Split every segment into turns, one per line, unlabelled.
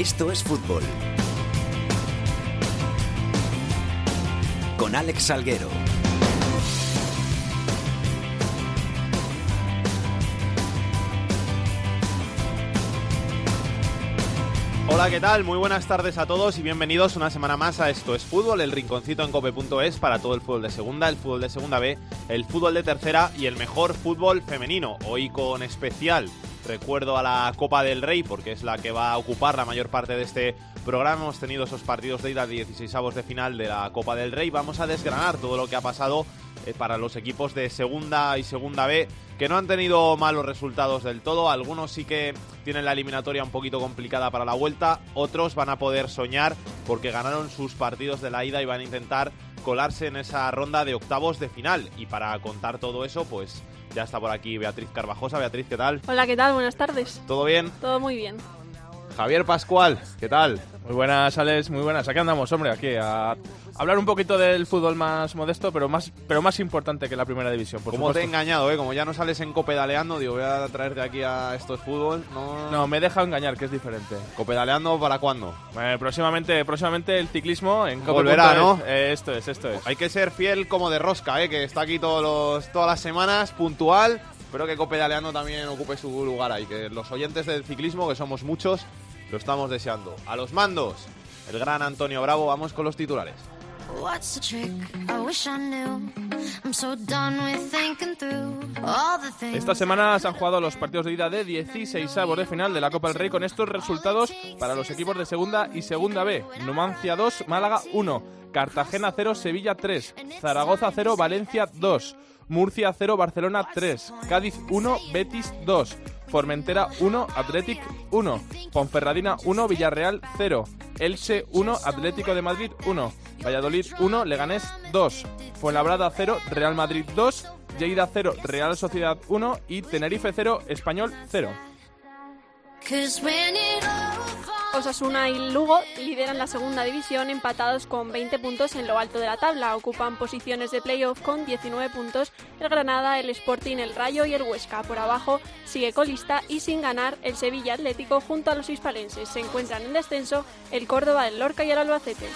Esto es fútbol. Con Alex Salguero.
Hola, ¿qué tal? Muy buenas tardes a todos y bienvenidos una semana más a Esto es Fútbol, el rinconcito en cope.es para todo el fútbol de segunda, el fútbol de segunda B, el fútbol de tercera y el mejor fútbol femenino. Hoy con especial recuerdo a la Copa del Rey porque es la que va a ocupar la mayor parte de este programa. Hemos tenido esos partidos de ida 16 avos de final de la Copa del Rey. Vamos a desgranar todo lo que ha pasado eh, para los equipos de segunda y segunda B que no han tenido malos resultados del todo. Algunos sí que tienen la eliminatoria un poquito complicada para la vuelta. Otros van a poder soñar porque ganaron sus partidos de la ida y van a intentar colarse en esa ronda de octavos de final. Y para contar todo eso, pues ya está por aquí Beatriz Carvajosa. Beatriz, ¿qué tal?
Hola, ¿qué tal? Buenas tardes.
¿Todo bien?
Todo muy bien.
Javier Pascual, ¿qué tal?
Muy buenas, Alex, muy buenas. Aquí andamos, hombre, aquí a hablar un poquito del fútbol más modesto, pero más, pero más importante que la primera división. Por
Como te he
supuesto.
engañado, ¿eh? Como ya no sales en copedaleando, digo, voy a traerte aquí a estos fútbol. No,
No, me he dejado engañar, que es diferente.
¿Copedaleando para cuándo?
Eh, próximamente, próximamente el ciclismo en
Volverá, ¿no?
Eh, esto es, esto es.
Hay que ser fiel como de rosca, ¿eh? Que está aquí todos los, todas las semanas, puntual. Espero que Copedaleando también ocupe su lugar ahí. Que los oyentes del ciclismo, que somos muchos, lo estamos deseando. A los mandos, el gran Antonio Bravo. Vamos con los titulares.
What's the trick? I wish I knew. I'm so done with thinking through all the things.
Esta semana se han jugado los partidos de ida de 16 avos de final de la Copa del Rey con estos resultados para los equipos de segunda y segunda B. Numancia 2, Málaga 1, Cartagena 0, Sevilla 3, Zaragoza 0, Valencia 2, Murcia 0, Barcelona 3, Cádiz 1, Betis 2, Formentera 1, Athletic 1, Ponferradina 1, Villarreal 0, Elche 1, Atlético de Madrid 1, Valladolid 1, Leganés 2, Fuenlabrada 0, Real Madrid 2, Lleida 0, Real Sociedad 1 y Tenerife 0, Español 0.
Osasuna y Lugo lideran la segunda división empatados con 20 puntos en lo alto de la tabla. Ocupan posiciones de playoff con 19 puntos el Granada, el Sporting, el Rayo y el Huesca. Por abajo sigue colista y sin ganar el Sevilla Atlético junto a los hispalenses. Se encuentran en descenso el Córdoba, el Lorca y el Albacete.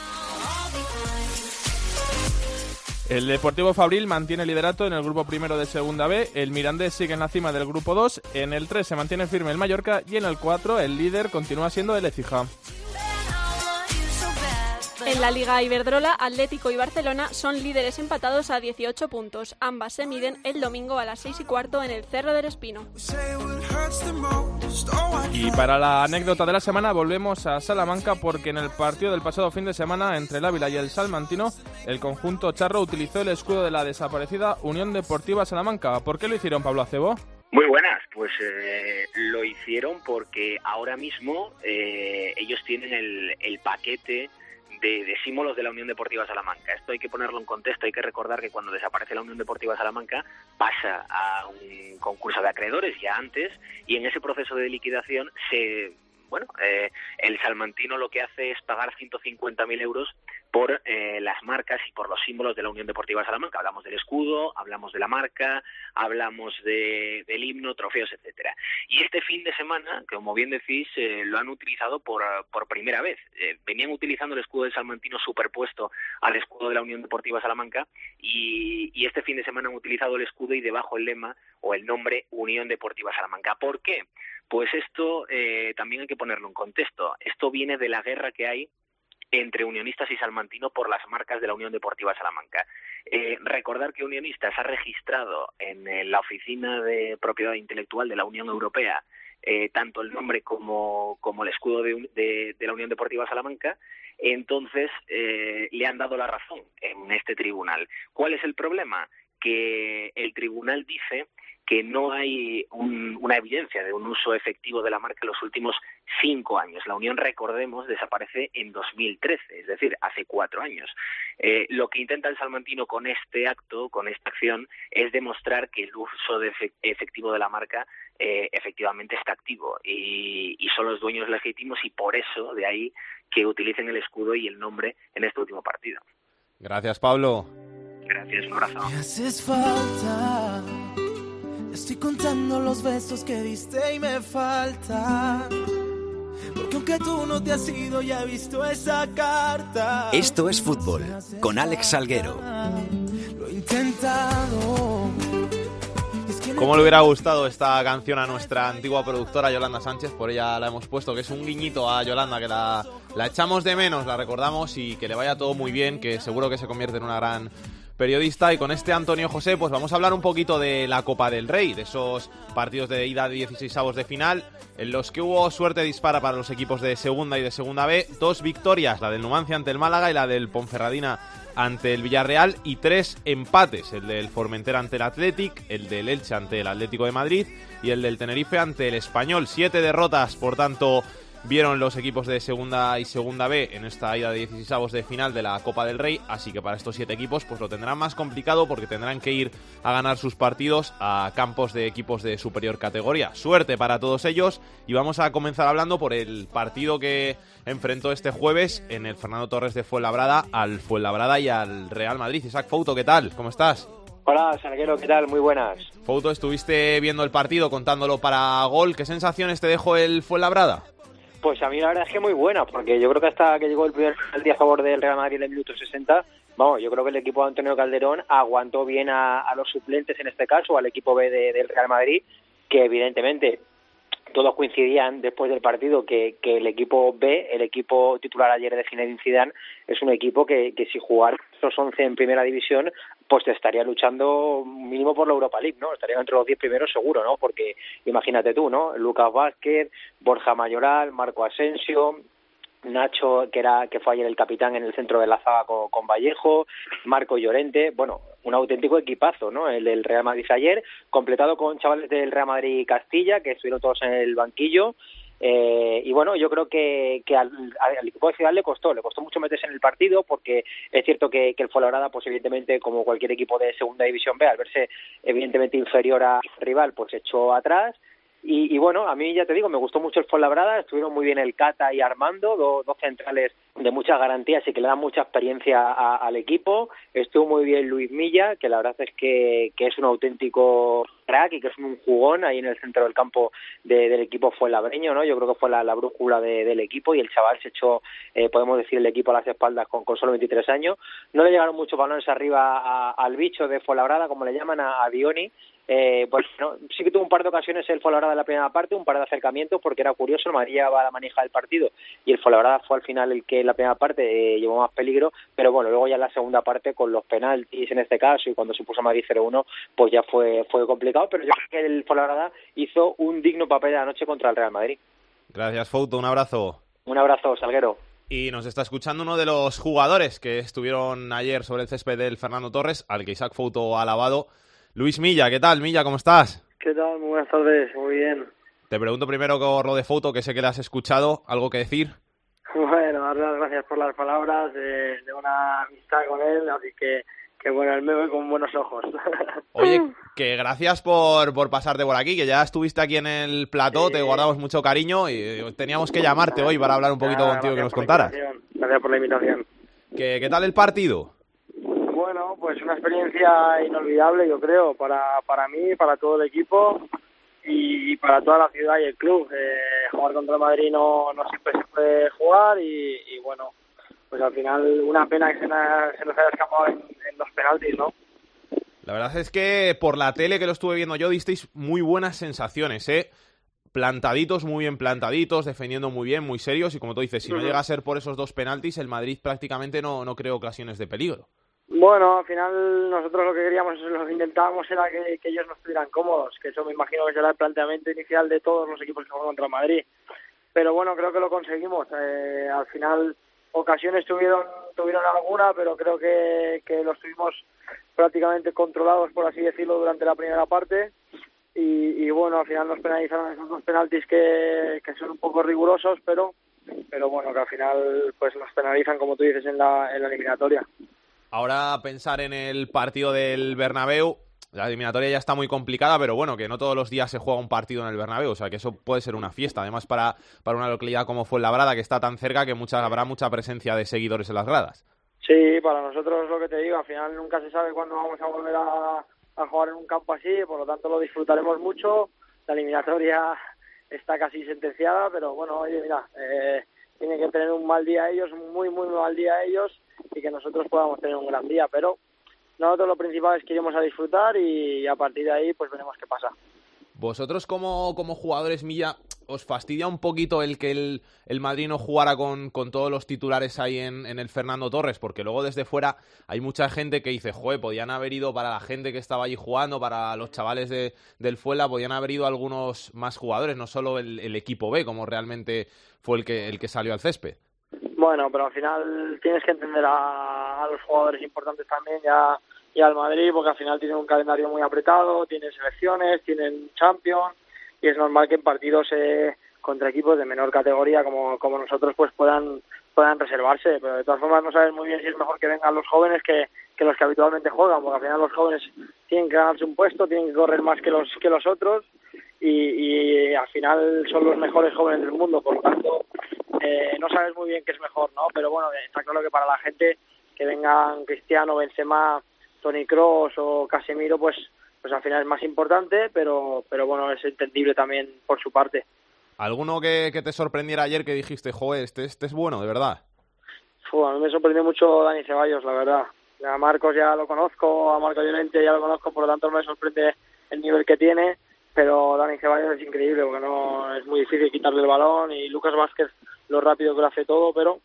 El Deportivo Fabril mantiene liderato en el grupo primero de Segunda B, el Mirandés sigue en la cima del grupo 2, en el 3 se mantiene firme el Mallorca y en el 4 el líder continúa siendo el Ecija.
En la Liga Iberdrola, Atlético y Barcelona son líderes empatados a 18 puntos. Ambas se miden el domingo a las 6 y cuarto en el Cerro del Espino.
Y para la anécdota de la semana volvemos a Salamanca porque en el partido del pasado fin de semana entre el Ávila y el Salmantino, el conjunto charro utilizó el escudo de la desaparecida Unión Deportiva Salamanca. ¿Por qué lo hicieron, Pablo Acebo?
Muy buenas, pues eh, lo hicieron porque ahora mismo eh, ellos tienen el, el paquete de, símbolos de la Unión Deportiva Salamanca. Esto hay que ponerlo en contexto, hay que recordar que cuando desaparece la Unión Deportiva Salamanca pasa a un concurso de acreedores ya antes y en ese proceso de liquidación se... Bueno, eh, el salmantino lo que hace es pagar 150.000 euros por eh, las marcas y por los símbolos de la Unión Deportiva Salamanca. Hablamos del escudo, hablamos de la marca, hablamos de- del himno, trofeos, etcétera. Y este fin de semana, como bien decís, eh, lo han utilizado por, primera vez. Eh, venían utilizando el escudo del Salmantino superpuesto al escudo de la Unión Deportiva Salamanca y, y este fin de semana han utilizado el escudo y debajo el lema o el nombre Unión Deportiva Salamanca. ¿Por qué? Pues esto eh, también hay que ponerlo en contexto. Esto viene de la guerra que hay entre Unionistas y Salmantino por las marcas de la Unión Deportiva Salamanca. Eh, recordar que Unionistas ha registrado en eh, la Oficina de Propiedad Intelectual de la Unión Europea eh, tanto el nombre como, como el escudo de, de- de la Unión Deportiva Salamanca, entonces eh, le han dado la razón en este tribunal. ¿Cuál es el problema? Que el tribunal dice que no hay un- una evidencia de un uso efectivo de la marca en los últimos cinco años. La Unión, recordemos, desaparece en 2013, es decir, hace cuatro años. Eh, lo que intenta el salmantino con este acto, con esta acción, es demostrar que el uso de efectivo de la marca eh, efectivamente está activo y, y son los dueños legítimos y por eso de ahí que utilicen el escudo y el nombre en este último partido.
Gracias, Pablo.
Gracias, un abrazo.
Me haces falta. Estoy contando los besos que diste y me falta. Porque aunque tú no te has ido, ya he visto esa carta.
Esto es fútbol con Alex Salguero.
Lo he intentado.
¿Cómo le hubiera gustado esta canción a nuestra antigua productora Yolanda Sánchez? Por ella la hemos puesto, que es un guiñito a Yolanda, que la, la echamos de menos, la recordamos y que le vaya todo muy bien, que seguro que se convierte en una gran periodista. Y con este Antonio José, pues vamos a hablar un poquito de la Copa del Rey, de esos partidos de ida de 16 avos de final, en los que hubo suerte dispara para los equipos de segunda y de segunda B. Dos victorias, la del Numancia ante el Málaga y la del Ponferradina ante el Villarreal y tres empates, el del Formentera ante el Athletic, el del Elche ante el Atlético de Madrid y el del Tenerife ante el Español. Siete derrotas, por tanto, vieron los equipos de segunda y segunda B en esta ida de 16 avos de final de la Copa del Rey, así que para estos siete equipos pues lo tendrán más complicado porque tendrán que ir a ganar sus partidos a campos de equipos de superior categoría. Suerte para todos ellos y vamos a comenzar hablando por el partido que enfrentó este jueves en el Fernando Torres de Fuenlabrada al Fuenlabrada y al Real Madrid. Isaac Fouto, ¿qué tal? ¿Cómo estás?
Hola, Salguero, ¿qué tal? Muy buenas.
Fouto, estuviste viendo el partido contándolo para gol. ¿Qué sensaciones te dejó el Fuenlabrada?
Pues a mí la verdad es que muy buena, porque yo creo que hasta que llegó el primer penalti a favor del Real Madrid en el minuto 60, vamos, yo creo que el equipo de Antonio Calderón aguantó bien a, los suplentes en este caso, al equipo B de- del Real Madrid, que evidentemente todos coincidían después del partido que, el equipo B, el equipo titular ayer de Zinedine Zidane, es un equipo que, que si jugar los 11 en primera división, pues te estaría luchando mínimo por la Europa League, ¿no? Estaría entre los 10 primeros seguro, ¿no? Porque imagínate tú, ¿no? Lucas Vázquez, Borja Mayoral, Marco Asensio, Nacho, que era que fue ayer el capitán en el centro de la zaga con, con Vallejo, Marco Llorente, bueno, un auténtico equipazo, ¿no? El del Real Madrid ayer, completado con chavales del Real Madrid y Castilla, que estuvieron todos en el banquillo. Eh, y bueno, yo creo que, que al, al equipo de Ciudad le costó, le costó mucho meterse en el partido porque es cierto que, que el Fuenlabrada, pues evidentemente, como cualquier equipo de segunda división B, al verse evidentemente inferior a su rival, pues echó atrás. Y, bueno, a mí ya te digo, me gustó mucho el Fuenlabrada, estuvieron muy bien el Cata y Armando, do- dos centrales de muchas garantías y que le dan mucha experiencia a- al equipo. Estuvo muy bien Luis Milla, que la verdad es que, que es un auténtico crack y que es un jugón ahí en el centro del campo de- del equipo Fuenlabreño, ¿no? Yo creo que fue la, la brújula de- del equipo y el chaval se echó, eh, podemos decir, el equipo a las espaldas con, con solo 23 años. No le llegaron muchos balones arriba a- al bicho de Fuenlabrada, como le llaman a, a Dioni, eh, pues no, sí que tuvo un par de ocasiones el Fuenlabrada en la primera parte, un par de acercamientos, porque era curioso, el Madrid llevaba la manija del partido y el Fuenlabrada fue al final el que en la primera parte eh, llevó más peligro, pero bueno, luego ya en la segunda parte con los penaltis en este caso y cuando se puso Madrid 0-1, pues ya fue, fue complicado, pero yo creo que el Fuenlabrada hizo un digno papel de la noche contra el Real Madrid.
Gracias, Fouto. Un abrazo.
Un abrazo, Salguero.
Y nos está escuchando uno de los jugadores que estuvieron ayer sobre el césped del Fernando Torres, al que Isaac Fouto ha alabado. Luis Milla, ¿qué tal, Milla? ¿Cómo estás?
¿Qué tal? Muy buenas tardes, muy bien.
Te pregunto primero por lo de Fouto, que sé que le has escuchado. ¿Algo que decir?
Bueno, dar las gracias por las palabras de, de una amistad con él, así que, que bueno, él me ve con buenos ojos.
Oye, que gracias por, por pasarte por aquí, que ya estuviste aquí en el plató, te guardamos mucho cariño y eh, teníamos que llamarte hoy para hablar un poquito
Nada,
contigo que nos
la
contaras.
Gracias por la invitación.
¿Qué, ¿Qué tal el partido?
Bueno, pues una experiencia inolvidable, yo creo, para, para mí, para todo el equipo y para toda la ciudad y el club. Eh, jugar contra el Madrid no, no siempre se puede jugar y, y bueno, pues al final una pena que se, na- se nos haya escapado en, en los penaltis, ¿no?
La verdad es que por la tele que lo estuve viendo yo disteis muy buenas sensaciones, ¿eh? Plantaditos, muy bien plantaditos, defendiendo muy bien, muy serios. Y como tú dices, si no llega a ser por esos dos penaltis, el Madrid prácticamente no, no creó ocasiones de peligro.
Bueno, al final nosotros lo que queríamos, lo que intentábamos era que, ellos no estuvieran cómodos, que eso me imagino que será el planteamiento inicial de todos los equipos que juegan contra Madrid. Pero bueno, creo que lo conseguimos. Eh, al final ocasiones tuvieron tuvieron alguna, pero creo que, que los tuvimos prácticamente controlados, por así decirlo, durante la primera parte. Y, y bueno, al final nos penalizaron esos dos penaltis que, que son un poco rigurosos, pero pero bueno, que al final pues nos penalizan, como tú dices, en la, en la eliminatoria.
Ahora pensar en el partido del Bernabéu, la eliminatoria ya está muy complicada, pero bueno, que no todos los días se juega un partido en el Bernabéu, o sea que eso puede ser una fiesta. Además para, para una localidad como Fuenlabrada, que está tan cerca que mucha, habrá mucha presencia de seguidores en las gradas.
Sí, para nosotros lo que te digo, al final nunca se sabe cuándo vamos a volver a, jugar en un campo así, por lo tanto lo disfrutaremos mucho. La eliminatoria está casi sentenciada, pero bueno, oye, mira, eh, tienen que tener un mal día ellos, muy, muy mal día ellos, y que nosotros podamos tener un gran día, pero nosotros lo principal es que iremos a disfrutar y a partir de ahí pues veremos qué pasa.
Vosotros como, como jugadores, Milla, ¿os fastidia un poquito el que el, el Madrid no jugara con, con todos los titulares ahí en, en, el Fernando Torres? Porque luego desde fuera hay mucha gente que dice, joder, podían haber ido para la gente que estaba allí jugando, para los chavales de, del Fuela, podían haber ido algunos más jugadores, no solo el, el equipo B, como realmente fue el que, el que salió al césped.
Bueno, pero al final tienes que entender a, los jugadores importantes también, ya y al Madrid porque al final tienen un calendario muy apretado, tienen selecciones, tienen Champions y es normal que en partidos eh, contra equipos de menor categoría como, como nosotros pues puedan puedan reservarse, pero de todas formas no sabes muy bien si es mejor que vengan los jóvenes que, que los que habitualmente juegan, porque al final los jóvenes tienen que ganarse un puesto, tienen que correr más que los que los otros y al final son los mejores jóvenes del mundo, por lo tanto eh, no sabes muy bien qué es mejor, ¿no? Pero bueno, está claro que para la gente que vengan Cristiano, Benzema, Tony Cross o Casemiro, pues, pues al final es más importante, pero, pero bueno, es entendible también por su parte.
¿Alguno que, que te sorprendiera ayer que dijiste, joder, este, este es bueno, de verdad?
Uf, a mí me sorprendió mucho Dani Ceballos, la verdad. A Marcos ya lo conozco, a Marco Llorente ya lo conozco, por lo tanto me sorprende el nivel que tiene, pero Dani Ceballos es increíble porque no es muy difícil quitarle el balón y Lucas Vázquez lo rápido que lo hace todo, pero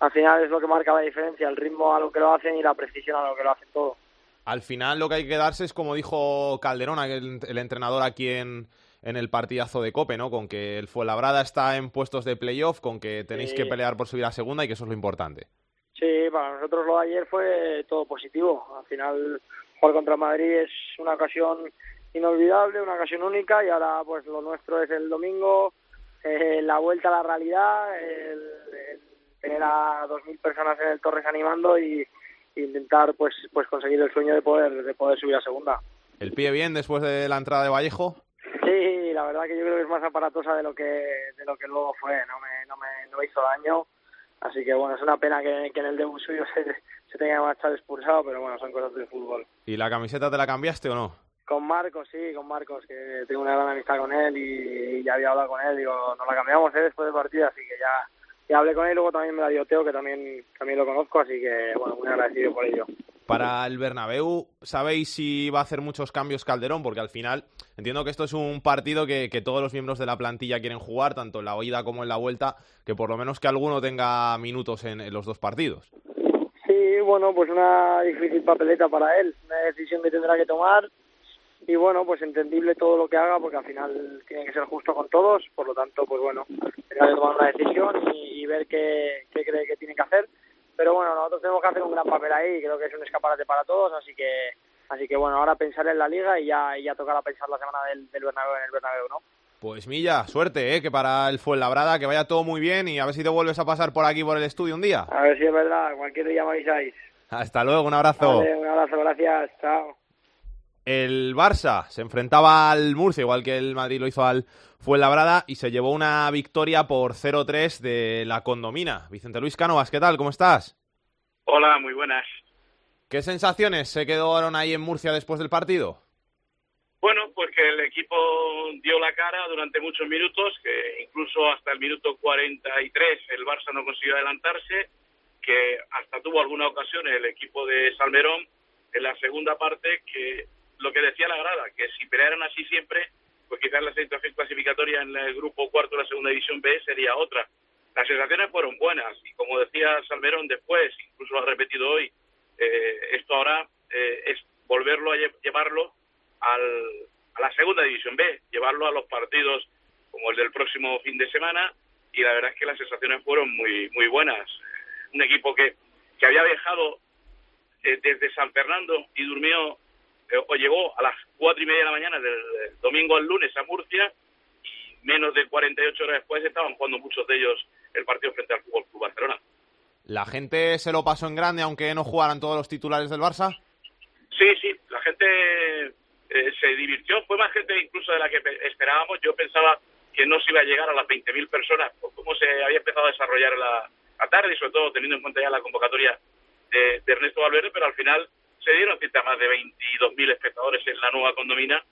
al final es lo que marca la diferencia, el ritmo a lo que lo hacen y la precisión a lo que lo hacen todo
al final lo que hay que darse es como dijo Calderón, el, el entrenador aquí en, en, el partidazo de Cope, ¿no? Con que el Fuenlabrada está en puestos de playoff, con que tenéis sí. que pelear por subir a segunda y que eso es lo importante.
Sí, para nosotros lo de ayer fue todo positivo. Al final jugar contra Madrid es una ocasión inolvidable, una ocasión única y ahora pues lo nuestro es el domingo, eh, la vuelta a la realidad, el, el tener a 2.000 personas en el Torres animando y intentar pues pues conseguir el sueño de poder de poder subir a segunda.
¿El pie bien después de la entrada de Vallejo?
Sí, la verdad que yo creo que es más aparatosa de lo que de lo que luego fue, no me no me, no me hizo daño, así que bueno, es una pena que, que en el debut suyo se, se tenga que marchar expulsado, pero bueno, son cosas del fútbol.
¿Y la camiseta te la cambiaste o no?
Con Marcos, sí, con Marcos, que tengo una gran amistad con él y, y ya había hablado con él, digo, nos la cambiamos ¿eh? después del partido, así que ya hablé con él luego también me la dio Teo, que también, también lo conozco, así que bueno, muy agradecido por ello.
Para el Bernabéu, ¿sabéis si va a hacer muchos cambios Calderón? Porque al final entiendo que esto es un partido que, que todos los miembros de la plantilla quieren jugar, tanto en la oída como en la vuelta, que por lo menos que alguno tenga minutos en, en los dos partidos.
Sí, bueno, pues una difícil papeleta para él, una decisión que tendrá que tomar y bueno, pues entendible todo lo que haga porque al final tiene que ser justo con todos, por lo tanto, pues bueno, tendrá que tomar una decisión y, y ver qué, qué, cree que tiene que hacer. Pero bueno, nosotros tenemos que hacer un gran papel ahí, creo que es un escaparate para todos, así que así que bueno, ahora pensar en la liga y ya, y ya tocará pensar la semana del, del Bernabéu en el Bernabéu, ¿no?
Pues Milla, suerte, ¿eh? que para el Fuenlabrada, que vaya todo muy bien y a ver si te vuelves a pasar por aquí por el estudio un día.
A ver si es verdad, cualquier día me avisáis.
Hasta luego, un abrazo.
Vale, un abrazo, gracias, chao.
El Barça se enfrentaba al Murcia, igual que el Madrid lo hizo al Fuenlabrada, y se llevó una victoria por 0-3 de la Condomina. Vicente Luis Cánovas, ¿qué tal? ¿Cómo estás?
Hola, muy buenas.
¿Qué sensaciones se quedaron ahí en Murcia después del partido?
Bueno, pues que el equipo dio la cara durante muchos minutos, que incluso hasta el minuto 43 el Barça no consiguió adelantarse, que hasta tuvo alguna ocasión el equipo de Salmerón en la segunda parte que lo que decía la grada, que si pelearan así siempre, pues quizás la situación clasificatoria en el grupo cuarto de la segunda división B sería otra. Las sensaciones fueron buenas y como decía Salmerón después, incluso lo ha repetido hoy, eh, esto ahora eh, es volverlo a llevarlo al, a la segunda división B, llevarlo a los partidos como el del próximo fin de semana y la verdad es que las sensaciones fueron muy muy buenas. Un equipo que, que había viajado eh, desde San Fernando y durmió o llegó a las cuatro y media de la mañana del domingo al lunes a Murcia y menos de 48 horas después estaban jugando muchos de ellos el partido frente al Fútbol Club Barcelona.
¿La gente se lo pasó en grande aunque no jugaran todos los titulares del Barça?
Sí, sí, la gente eh, se divirtió, fue más gente incluso de la que esperábamos. Yo pensaba que no se iba a llegar a las 20.000 personas por cómo se había empezado a desarrollar la, la tarde y sobre todo teniendo en cuenta ya la convocatoria de, de Ernesto Valverde, pero al final se dieron cita más de 22.000 espectadores en la nueva condomina,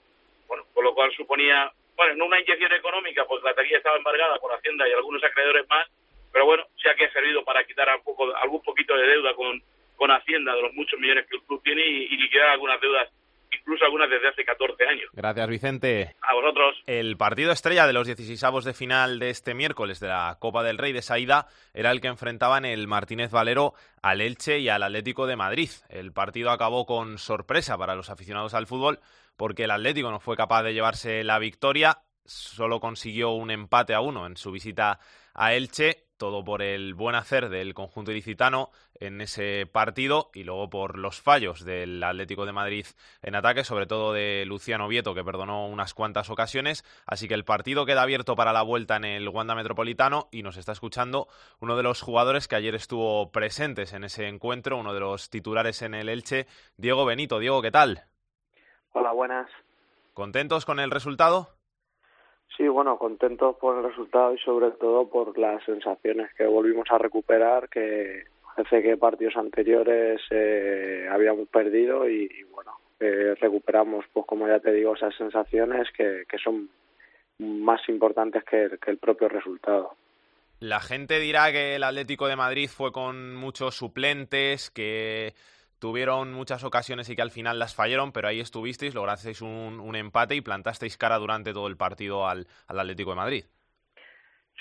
bueno, con lo cual suponía bueno, en una inyección económica, pues la teoría estaba embargada por Hacienda y algunos acreedores más, pero bueno, sí que ha servido para quitar algún poquito de deuda con, con Hacienda de los muchos millones que el club tiene y, y liquidar algunas deudas incluso algunas desde hace 14 años.
Gracias, Vicente.
A vosotros.
El partido estrella de los 16avos de final de este miércoles de la Copa del Rey de Saída era el que enfrentaban el Martínez Valero al Elche y al Atlético de Madrid. El partido acabó con sorpresa para los aficionados al fútbol porque el Atlético no fue capaz de llevarse la victoria, solo consiguió un empate a uno en su visita a Elche todo por el buen hacer del conjunto ilicitano en ese partido y luego por los fallos del Atlético de Madrid en ataque, sobre todo de Luciano Vieto, que perdonó unas cuantas ocasiones. Así que el partido queda abierto para la vuelta en el Wanda Metropolitano y nos está escuchando uno de los jugadores que ayer estuvo presentes en ese encuentro, uno de los titulares en el Elche, Diego Benito. Diego, ¿qué tal?
Hola, buenas.
¿Contentos con el resultado?
Sí, bueno, contentos por el resultado y sobre todo por las sensaciones que volvimos a recuperar, que parece que partidos anteriores eh, habíamos perdido y, y bueno, eh, recuperamos, pues como ya te digo, esas sensaciones que, que son más importantes que, que el propio resultado.
La gente dirá que el Atlético de Madrid fue con muchos suplentes, que tuvieron muchas ocasiones y que al final las fallaron, pero ahí estuvisteis, lograsteis un, un empate y plantasteis cara durante todo el partido al, al, Atlético de Madrid.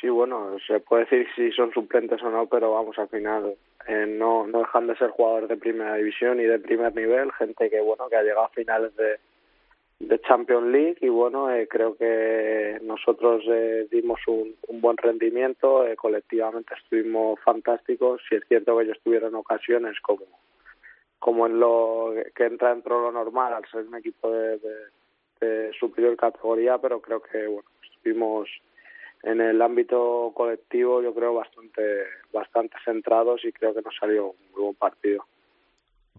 Sí, bueno, se puede decir si son suplentes o no, pero vamos, al final eh, no, no dejan de ser jugadores de primera división y de primer nivel, gente que, bueno, que ha llegado a finales de, de Champions League y bueno, eh, creo que nosotros eh, dimos un, buen rendimiento, eh, colectivamente estuvimos fantásticos, si es cierto que ellos tuvieron ocasiones como como en lo que entra dentro de lo normal al ser un equipo de, de, de superior categoría, pero creo que bueno estuvimos en el ámbito colectivo yo creo bastante bastante centrados y creo que nos salió un buen partido.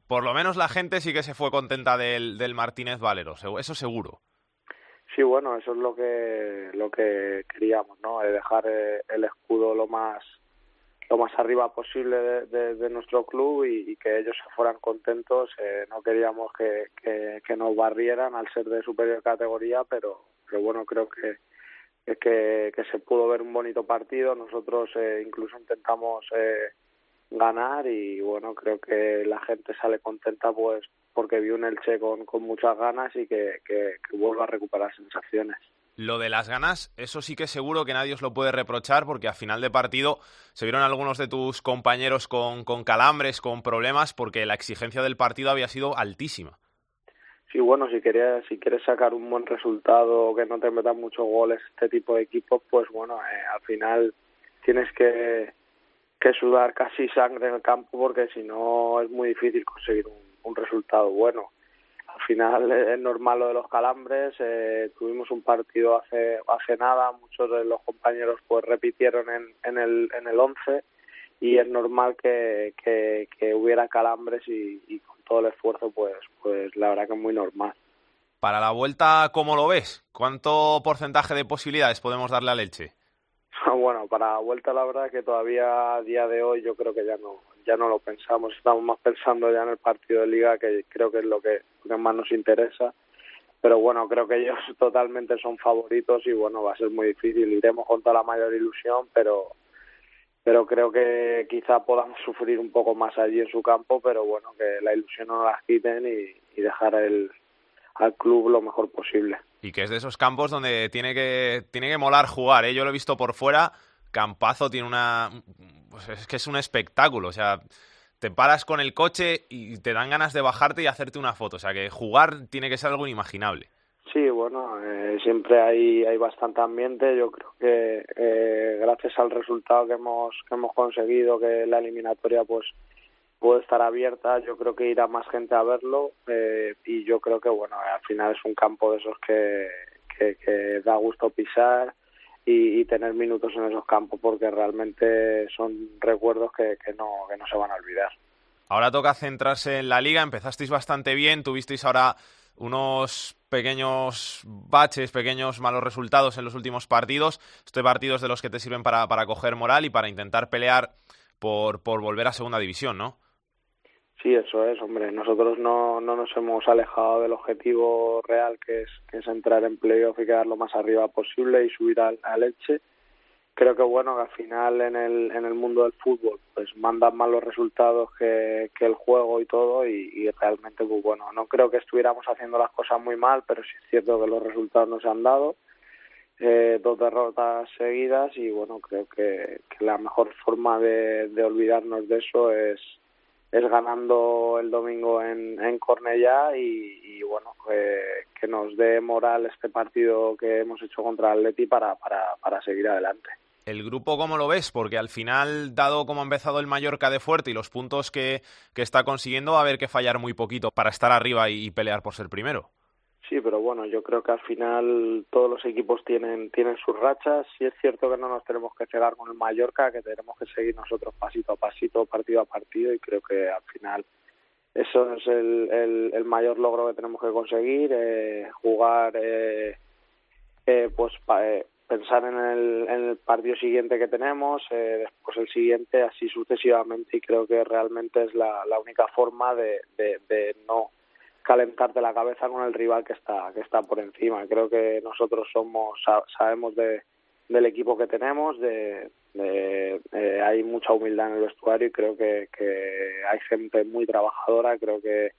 Por lo menos la gente sí que se fue contenta del, del Martínez Valero, eso seguro.
Sí, bueno, eso es lo que lo que queríamos, ¿no? dejar eh, el escudo lo más lo más arriba posible de, de, de nuestro club y, y, que ellos se fueran contentos. Eh, no queríamos que, que, que, nos barrieran al ser de superior categoría, pero, pero bueno, creo que, que, que se pudo ver un bonito partido. Nosotros eh, incluso intentamos eh, ganar y bueno, creo que la gente sale contenta pues porque vio un Elche con, con muchas ganas y que, que, vuelva a recuperar sensaciones.
Lo de las ganas, eso sí que seguro que nadie os lo puede reprochar porque a final de partido se vieron algunos de tus compañeros con, con calambres, con problemas, porque la exigencia del partido había sido altísima.
Sí, bueno, si querías, si quieres sacar un buen resultado, que no te metan muchos goles este tipo de equipos, pues bueno, eh, al final tienes que, que sudar casi sangre en el campo porque si no es muy difícil conseguir un, resultado bueno al final es normal lo de los calambres. Eh, tuvimos un partido hace hace nada, muchos de los compañeros pues repitieron en, en el en el 11 y es normal que, que, hubiera calambres y, y, todo el esfuerzo pues pues la verdad que es muy normal.
Para la vuelta, ¿cómo lo ves? ¿Cuánto porcentaje de posibilidades podemos darle a Leche?
Bueno, para la vuelta la verdad que todavía a día de hoy yo creo que ya no ya no lo pensamos, estamos más pensando ya en el partido de liga que creo que es lo que, lo que más nos interesa. Pero bueno, creo que ellos totalmente son favoritos y bueno, va a ser muy difícil. Iremos con toda la mayor ilusión, pero pero creo que quizá podamos sufrir un poco más allí en su campo, pero bueno, que la ilusión no las quiten y, y dejar el, al club lo mejor posible.
Y que es de esos campos donde tiene que, tiene que molar jugar, ¿eh? Yo lo he visto por fuera, Campazo tiene una... Pues es que es un espectáculo, o sea, te paras con el coche y te dan ganas de bajarte y hacerte una foto, o sea, que jugar tiene que ser algo inimaginable.
Sí, bueno, eh, siempre hay, hay bastante ambiente. Yo creo que eh, gracias al resultado que hemos, que hemos conseguido, que la eliminatoria pues puede estar abierta, yo creo que irá más gente a verlo eh, y yo creo que bueno, al final es un campo de esos que, que, da gusto pisar y, y, tener minutos en esos campos porque realmente son recuerdos que, que, no, que no se van a olvidar.
Ahora toca centrarse en la liga, empezasteis bastante bien, tuvisteis ahora unos pequeños baches, pequeños malos resultados en los últimos partidos. Estos partidos de los que te sirven para, para coger moral y para intentar pelear por, por volver a segunda división, ¿no?
Sí, eso es, hombre. Nosotros no, no nos hemos alejado del objetivo real que es, que es entrar en playoff y quedar lo más arriba posible y subir al, al. Creo que bueno al final en el, en el mundo del fútbol pues mandan más los resultados que, que el juego y todo y, realmente pues bueno, no creo que estuviéramos haciendo las cosas muy mal, pero sí es cierto que los resultados no se han dado. Eh, dos derrotas seguidas y bueno, creo que, la mejor forma de, olvidarnos de eso es es ganando el domingo en, en Cornellá y, bueno, eh, que nos dé moral este partido que hemos hecho contra Atleti para, para, para seguir adelante.
¿El grupo cómo lo ves? Porque al final, dado cómo ha empezado el Mallorca de fuerte y los puntos que, que está consiguiendo, va a haber que fallar muy poquito para estar arriba y, y pelear por ser primero.
Sí, pero bueno, yo creo que al final todos los equipos tienen tienen sus rachas. Sí es cierto que no nos tenemos que cegar con el Mallorca, que tenemos que seguir nosotros pasito a pasito, partido a partido, y creo que al final eso es el, el, el mayor logro que tenemos que conseguir, eh, jugar, eh, eh, pues eh, pensar en el, en el partido siguiente que tenemos, eh, después el siguiente, así sucesivamente, y creo que realmente es la, la única forma de, no calentarte la cabeza con el rival que está que está por encima. Creo que nosotros somos sabemos de, del equipo que tenemos, de, de, de, hay mucha humildad en el vestuario y creo que, que hay gente muy trabajadora. Creo que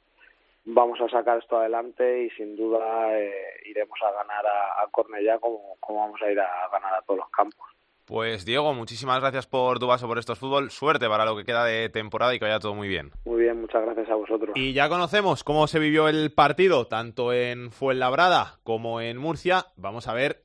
vamos a sacar esto adelante y sin duda eh, iremos a ganar a, a Cornellá como, como vamos a ir a ganar a todos los campos.
Pues Diego, muchísimas gracias por tu vaso por estos fútbol. Suerte para lo que queda de temporada y que vaya todo muy bien.
Muy bien, muchas gracias a vosotros.
Y ya conocemos cómo se vivió el partido, tanto en Fuenlabrada como en Murcia. Vamos a ver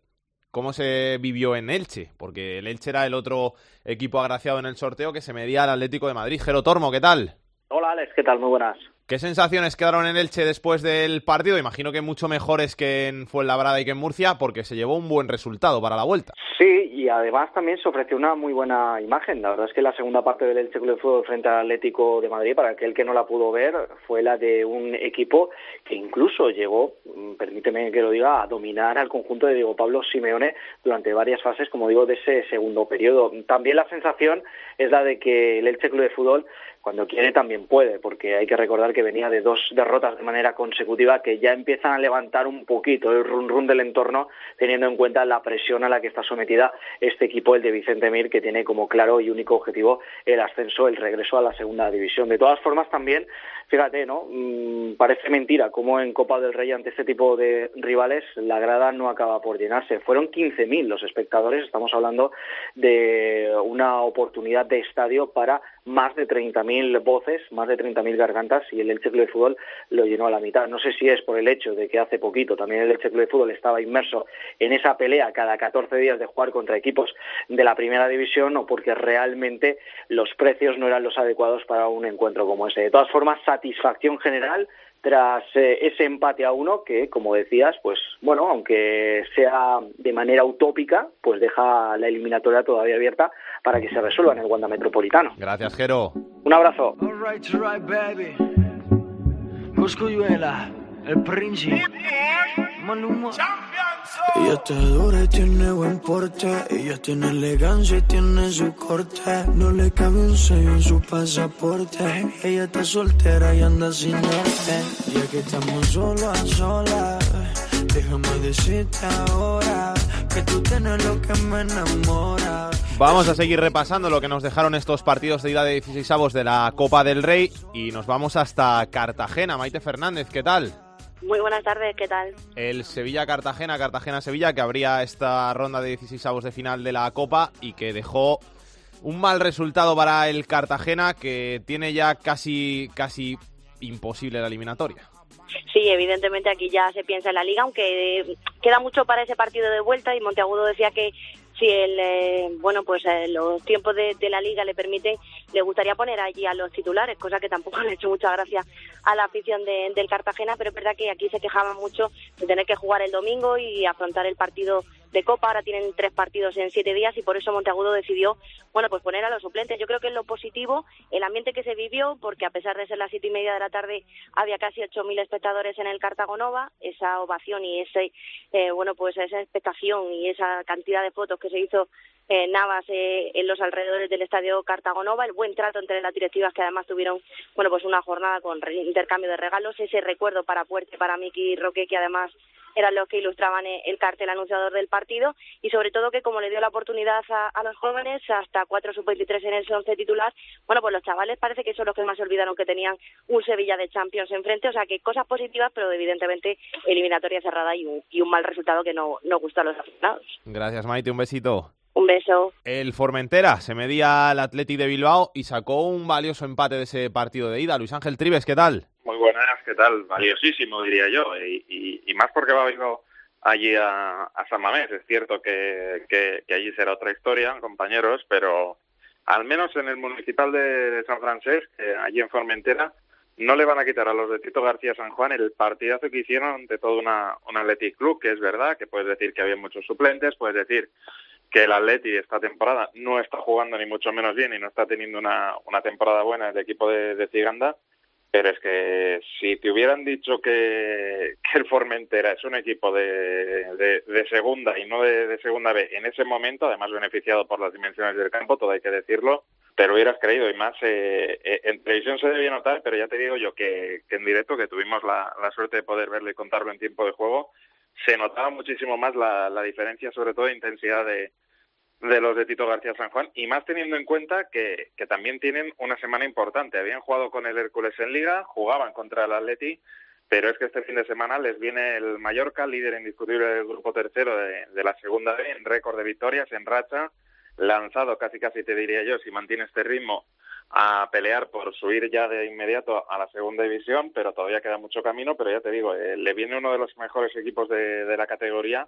cómo se vivió en Elche, porque el Elche era el otro equipo agraciado en el sorteo que se medía al Atlético de Madrid. Jero Tormo, ¿qué tal?
Hola Alex, ¿qué tal? Muy buenas.
¿Qué sensaciones quedaron en Elche después del partido? Imagino que mucho mejores que en Fuenlabrada y que en Murcia, porque se llevó un buen resultado para la vuelta.
Sí, y además también se ofreció una muy buena imagen. La verdad es que la segunda parte del Elche Club de Fútbol frente al Atlético de Madrid, para aquel que no la pudo ver, fue la de un equipo que incluso llegó, permíteme que lo diga, a dominar al conjunto de Diego Pablo Simeone durante varias fases, como digo, de ese segundo periodo. También la sensación es la de que el Elche Club de Fútbol cuando quiere también puede, porque hay que recordar que venía de dos derrotas de manera consecutiva que ya empiezan a levantar un poquito el run run del entorno, teniendo en cuenta la presión a la que está sometida este equipo, el de Vicente Mir, que tiene como claro y único objetivo el ascenso, el regreso a la segunda división. De todas formas, también, fíjate, ¿no? Mm, parece mentira cómo en Copa del Rey ante este tipo de rivales la grada no acaba por llenarse. Fueron 15.000 los espectadores, estamos hablando de una oportunidad de estadio para más de 30.000 voces, más de 30.000 gargantas y el Elche Club de Fútbol lo llenó a la mitad. No sé si es por el hecho de que hace poquito también el Elche Club de Fútbol estaba inmerso en esa pelea cada 14 días de jugar contra equipos de la primera división o porque realmente los precios no eran los adecuados para un encuentro como ese. De todas formas, satisfacción general tras eh, ese empate a uno que, como decías, pues bueno, aunque sea de manera utópica, pues deja la eliminatoria todavía abierta para que se resuelva en el Wanda Metropolitano.
Gracias, Jero.
Un abrazo.
All right, right, baby. Coscuyuela, el príncipe. Maluma. Ella está dura y tiene buen porte. Ella tiene elegancia y tiene su corte. No le cabe un sello en su pasaporte. Ella está soltera y anda sin norte. Ya que estamos solo a solas, déjame decirte ahora que tú tienes lo que me enamora.
Vamos a seguir repasando lo que nos dejaron estos partidos de ida de 16 avos de la Copa del Rey y nos vamos hasta Cartagena. Maite Fernández, ¿qué tal?
Muy buenas tardes, ¿qué tal?
El Sevilla-Cartagena, Cartagena-Sevilla, que abría esta ronda de 16 avos de final de la Copa y que dejó un mal resultado para el Cartagena, que tiene ya casi, casi imposible la eliminatoria.
Sí, evidentemente aquí ya se piensa en la liga, aunque queda mucho para ese partido de vuelta y Monteagudo decía que si el eh, bueno pues eh, los tiempos de, de, la liga le permiten le gustaría poner allí a los titulares cosa que tampoco le ha hecho mucha gracia a la afición de, del Cartagena pero es verdad que aquí se quejaban mucho de tener que jugar el domingo y afrontar el partido de Copa, ahora tienen tres partidos en siete días y por eso Monteagudo decidió, bueno, pues poner a los suplentes. Yo creo que es lo positivo, el ambiente que se vivió, porque a pesar de ser las siete y media de la tarde, había casi ocho mil espectadores en el Cartagonova, esa ovación y ese, eh, bueno, pues esa expectación y esa cantidad de fotos que se hizo eh, Navas eh, en los alrededores del estadio Cartagonova, el buen trato entre las directivas que además tuvieron bueno pues una jornada con intercambio de regalos, ese recuerdo para Puerte, para Miki Roque que además eran los que ilustraban eh, el cartel anunciador del partido y sobre todo que como le dio la oportunidad a, los jóvenes hasta cuatro sub-23 en el 11 titular, bueno pues los chavales parece que son los que más olvidaron que tenían un Sevilla de Champions enfrente, o sea que cosas positivas pero evidentemente eliminatoria cerrada y un, y un mal resultado que no, no gusta a los aficionados.
Gracias Maite, un besito.
Un beso.
El Formentera se medía al Atleti de Bilbao y sacó un valioso empate de ese partido de ida. Luis Ángel Tribes, ¿qué tal?
Muy buenas, ¿qué tal? Valiosísimo, diría yo. Y, más porque va a allí a, San Mamés. Es cierto que, que, allí será otra historia, compañeros, pero al menos en el municipal de, San Francés, allí en Formentera, no le van a quitar a los de Tito García San Juan el partidazo que hicieron de todo una, un Athletic Club, que es verdad, que puedes decir que había muchos suplentes, puedes decir que el Atleti esta temporada no está jugando ni mucho menos bien y no está teniendo una, una temporada buena el equipo de, de Ciganda, pero es que si te hubieran dicho que, que el Formentera es un equipo de, de, segunda y no de, segunda B en ese momento, además beneficiado por las dimensiones del campo, todo hay que decirlo, te lo hubieras creído. Y más eh, eh, en televisión se debía notar, pero ya te digo yo que, que en directo, que tuvimos la, la suerte de poder verlo y contarlo en tiempo de juego, se notaba muchísimo más la, la diferencia, sobre todo de intensidad de, de los de Tito García San Juan y más teniendo en cuenta que, que también tienen una semana importante. Habían jugado con el Hércules en Liga, jugaban contra el Atleti, pero es que este fin de semana les viene el Mallorca, líder indiscutible del grupo tercero de, de la segunda B, en récord de victorias, en racha, lanzado casi casi te diría yo, si mantiene este ritmo, a pelear por subir ya de inmediato a la segunda división, pero todavía queda mucho camino, pero ya te digo, eh, le viene uno de los mejores equipos de, de la categoría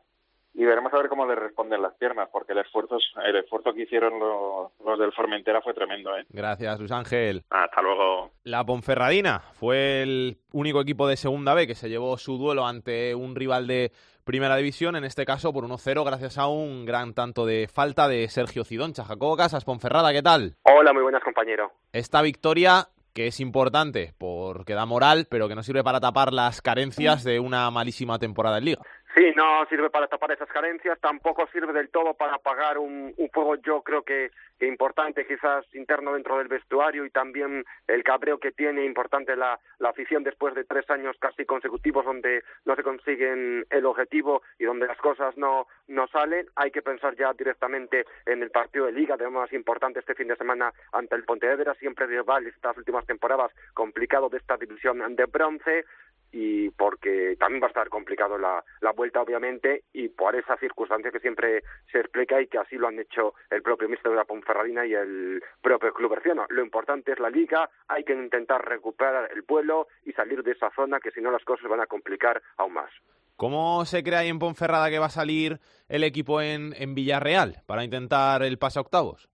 y veremos a ver cómo le responden las piernas, porque el esfuerzo, el esfuerzo que hicieron los, del Formentera fue tremendo. ¿eh?
Gracias, Luis Ángel.
Hasta luego.
La Ponferradina fue el único equipo de Segunda B que se llevó su duelo ante un rival de Primera División, en este caso por 1-0, gracias a un gran tanto de falta de Sergio Cidoncha. Jacobo Casas, Ponferrada, ¿qué tal?
Hola, muy buenas, compañero.
Esta victoria que es importante porque da moral, pero que no sirve para tapar las carencias de una malísima temporada en Liga.
Sí, no sirve para tapar esas carencias, tampoco sirve del todo para apagar un, un fuego, yo creo que, importante quizás interno dentro del vestuario y también el cabreo que tiene importante la, la afición después de tres años casi consecutivos donde no se consiguen el objetivo y donde las cosas no, no salen. Hay que pensar ya directamente en el partido de liga, de más importante este fin de semana ante el Pontevedra, siempre rival estas últimas temporadas complicado de esta división de bronce y porque también va a estar complicado la, la vuelta obviamente y por esa circunstancia que siempre se explica y que así lo han hecho el propio mister de la Ponferradina y el propio club berciano. Lo importante es la liga, hay que intentar recuperar el vuelo y salir de esa zona que si no las cosas van a complicar aún más.
¿Cómo se cree ahí en Ponferrada que va a salir el equipo en, en Villarreal para intentar el pase a octavos?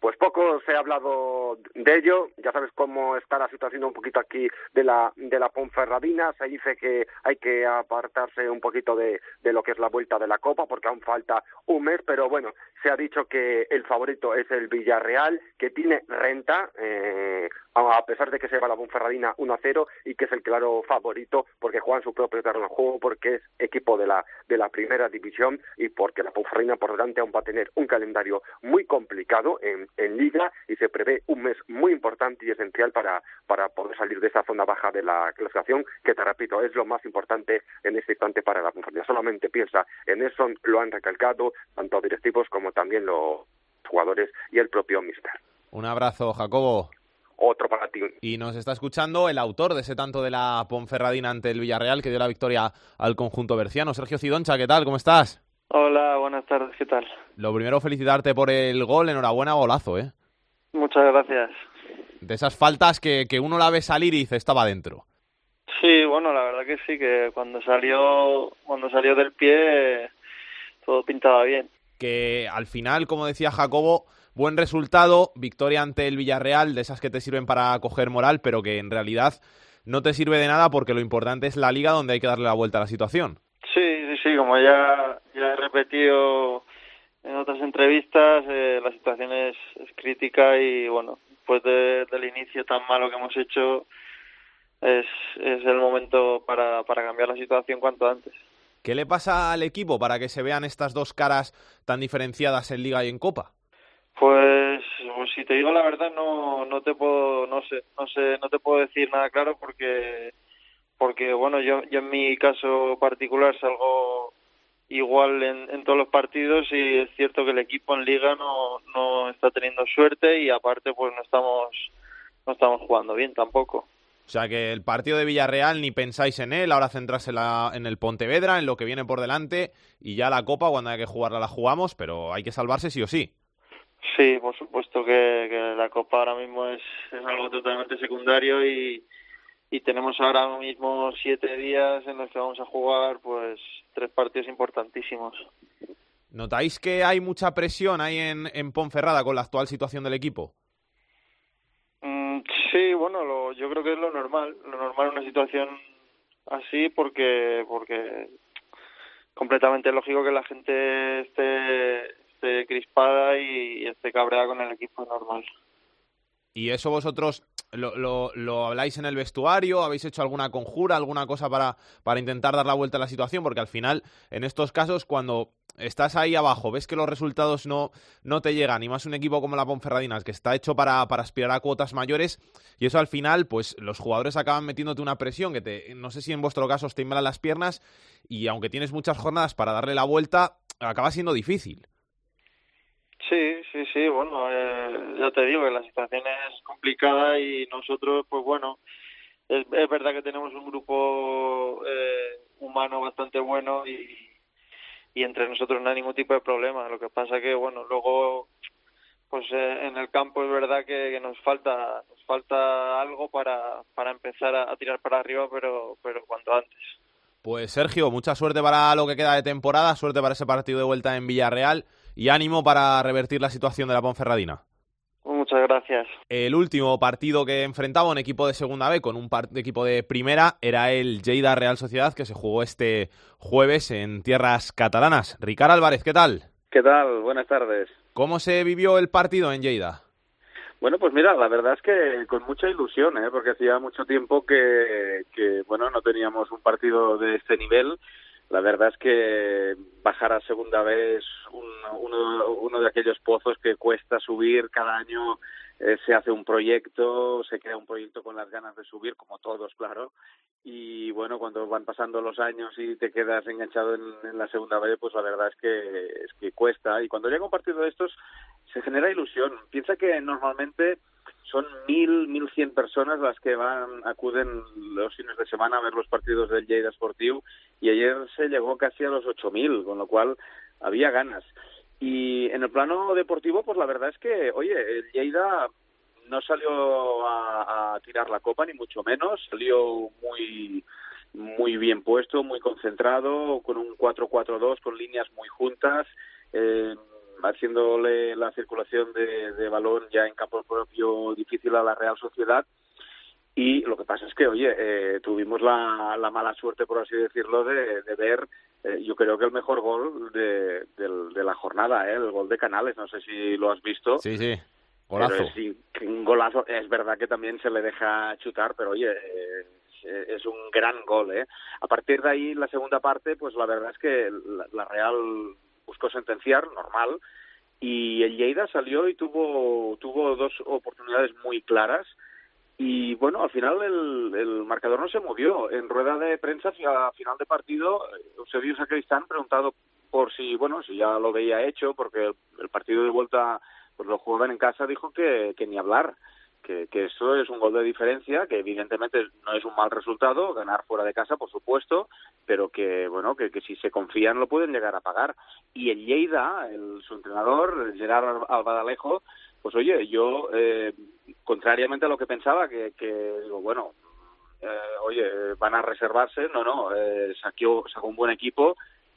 Pues poco se ha hablado de ello. Ya sabes cómo está la situación un poquito aquí de la de la Ponferradina. Se dice que hay que apartarse un poquito de, de lo que es la vuelta de la Copa porque aún falta un mes. Pero bueno, se ha dicho que el favorito es el Villarreal, que tiene renta, eh, a pesar de que se va la Ponferradina 1 a 0 y que es el claro favorito porque juega en su propio terreno de juego, porque es equipo de la de la primera división y porque la Ponferradina por delante aún va a tener un calendario muy complicado en en Liga y se prevé un mes muy importante y esencial para, para poder salir de esa zona baja de la clasificación, que te repito, es lo más importante en este instante para la compañía. Solamente piensa en eso, lo han recalcado tanto directivos como también los jugadores y el propio mister.
Un abrazo, Jacobo
otro para ti.
Y nos está escuchando el autor de ese tanto de la Ponferradina ante el Villarreal que dio la victoria al conjunto berciano. Sergio Cidoncha, ¿qué tal? ¿Cómo estás?
Hola, buenas tardes, ¿qué tal?
Lo primero, felicitarte por el gol, enhorabuena, golazo, ¿eh?
Muchas gracias.
De esas faltas que, que uno la ve salir y dice, estaba dentro.
Sí, bueno, la verdad que sí, que cuando salió, cuando salió del pie todo pintaba bien.
Que al final, como decía Jacobo, buen resultado, victoria ante el Villarreal, de esas que te sirven para coger moral, pero que en realidad no te sirve de nada porque lo importante es la liga donde hay que darle la vuelta a la situación.
Sí, sí, sí, como ya, ya he repetido en otras entrevistas, eh, la situación es, es crítica y bueno, después de, del inicio tan malo que hemos hecho, es, es el momento para, para cambiar la situación cuanto antes.
¿Qué le pasa al equipo para que se vean estas dos caras tan diferenciadas en Liga y en Copa?
Pues, pues si te digo la verdad no no te puedo no sé no sé no te puedo decir nada claro porque porque bueno yo yo en mi caso particular salgo igual en, todos los partidos y es cierto que el equipo en liga no no está teniendo suerte y aparte pues no estamos no estamos jugando bien tampoco
O sea que el partido de Villarreal ni pensáis en él, ahora centrarse en el Pontevedra, en lo que viene por delante y ya la Copa cuando hay que jugarla la jugamos, pero hay que salvarse sí o sí.
Sí, por supuesto que, que la Copa ahora mismo es, es algo totalmente secundario y, y tenemos ahora mismo siete días en los que vamos a jugar pues tres partidos importantísimos.
¿Notáis que hay mucha presión ahí en, en Ponferrada con la actual situación del equipo?
Mm, sí, bueno, lo, yo creo que es lo normal, lo normal en una situación así porque porque completamente lógico que la gente esté, esté crispada y, y esté cabreada con el equipo normal.
¿Y eso vosotros lo, lo, lo habláis en el vestuario? ¿Habéis hecho alguna conjura, alguna cosa para, para intentar dar la vuelta a la situación? Porque al final, en estos casos, cuando estás ahí abajo, ves que los resultados no, no te llegan, y más un equipo como la Ponferradinas, que está hecho para, para aspirar a cuotas mayores, y eso al final, pues los jugadores acaban metiéndote una presión que te, no sé si en vuestro caso os tiemblan las piernas, y aunque tienes muchas jornadas para darle la vuelta, acaba siendo difícil.
Sí, sí, sí, bueno, eh, ya te digo que la situación es complicada y nosotros, pues bueno, es, verdad que tenemos un grupo eh, humano bastante bueno y, entre nosotros no hay ningún tipo de problema. Lo que pasa que, bueno, luego, pues eh, en el campo es verdad que, que nos falta nos falta algo para, para empezar a, a tirar para arriba, pero, pero cuanto antes.
Pues Sergio, mucha suerte para lo que queda de temporada, suerte para ese partido de vuelta en Villarreal y ánimo para revertir la situación de la Ponferradina.
Muchas gracias.
El último partido que enfrentaba un equipo de segunda B con un equipo de primera era el Lleida Real Sociedad que se jugó este jueves en tierras catalanas. Ricard Álvarez, ¿qué tal?
¿Qué tal? Buenas tardes.
¿Cómo se vivió el partido en Lleida?
Bueno, pues mira, la verdad es que con mucha ilusión, ¿eh? porque hacía mucho tiempo que, que, bueno, no teníamos un partido de este nivel. La verdad es que bajar a segunda vez un, uno, uno de aquellos pozos que cuesta subir cada año. Eh, se hace un proyecto, se crea un proyecto con las ganas de subir, como todos, claro. Y bueno, cuando van pasando los años y te quedas enganchado en, la segunda vez, pues la verdad es que, es que cuesta. Y cuando llega un partido de estos, se genera ilusión. Piensa que normalmente son mil, mil cien personas las que van, acuden los fines de semana a ver los partidos del Lleida Sportiu y ayer se llegó casi a los ocho mil, con lo cual había ganas. Y en el plano deportivo, pues la verdad es que, oye, el Lleida no salió a, tirar la copa, ni mucho menos, salió muy muy bien puesto, muy concentrado, con un 4-4-2, con líneas muy juntas, eh, haciéndole la circulación de balón ya en campo propio difícil a la Real Sociedad. Y lo que pasa es que, oye, eh, tuvimos la, la mala suerte, por así decirlo, de, de ver, eh, yo creo que el mejor gol de, del- de la jornada, ¿eh? el gol de Canales. No sé si lo has visto.
Sí, sí, golazo.
Pero es, un golazo. Es verdad que también se le deja chutar, pero oye, eh, es, es un gran gol, ¿eh? A partir de ahí, la segunda parte, pues la verdad es que la, la Real buscó sentenciar, normal, y el Lleida salió y tuvo, tuvo dos oportunidades muy claras. Y bueno, al final el, el marcador no se movió. En rueda de prensa, a final de partido, Eusebio Sacristán preguntado por si, bueno, si ya lo veía hecho, porque el, partido de vuelta pues lo jugaban en casa, dijo que, que ni hablar, que, que eso es un gol de diferencia, que evidentemente no es un mal resultado, ganar fuera de casa, por supuesto, pero que, bueno, que, que si se confían lo pueden llegar a pagar. Y el Lleida, el, su entrenador, Gerard Albadalejo, pues oye, yo, eh, contrariamente a lo que pensaba, que, que digo, bueno, eh, oye, van a reservarse, no, no, eh, sacó, sacó un buen equipo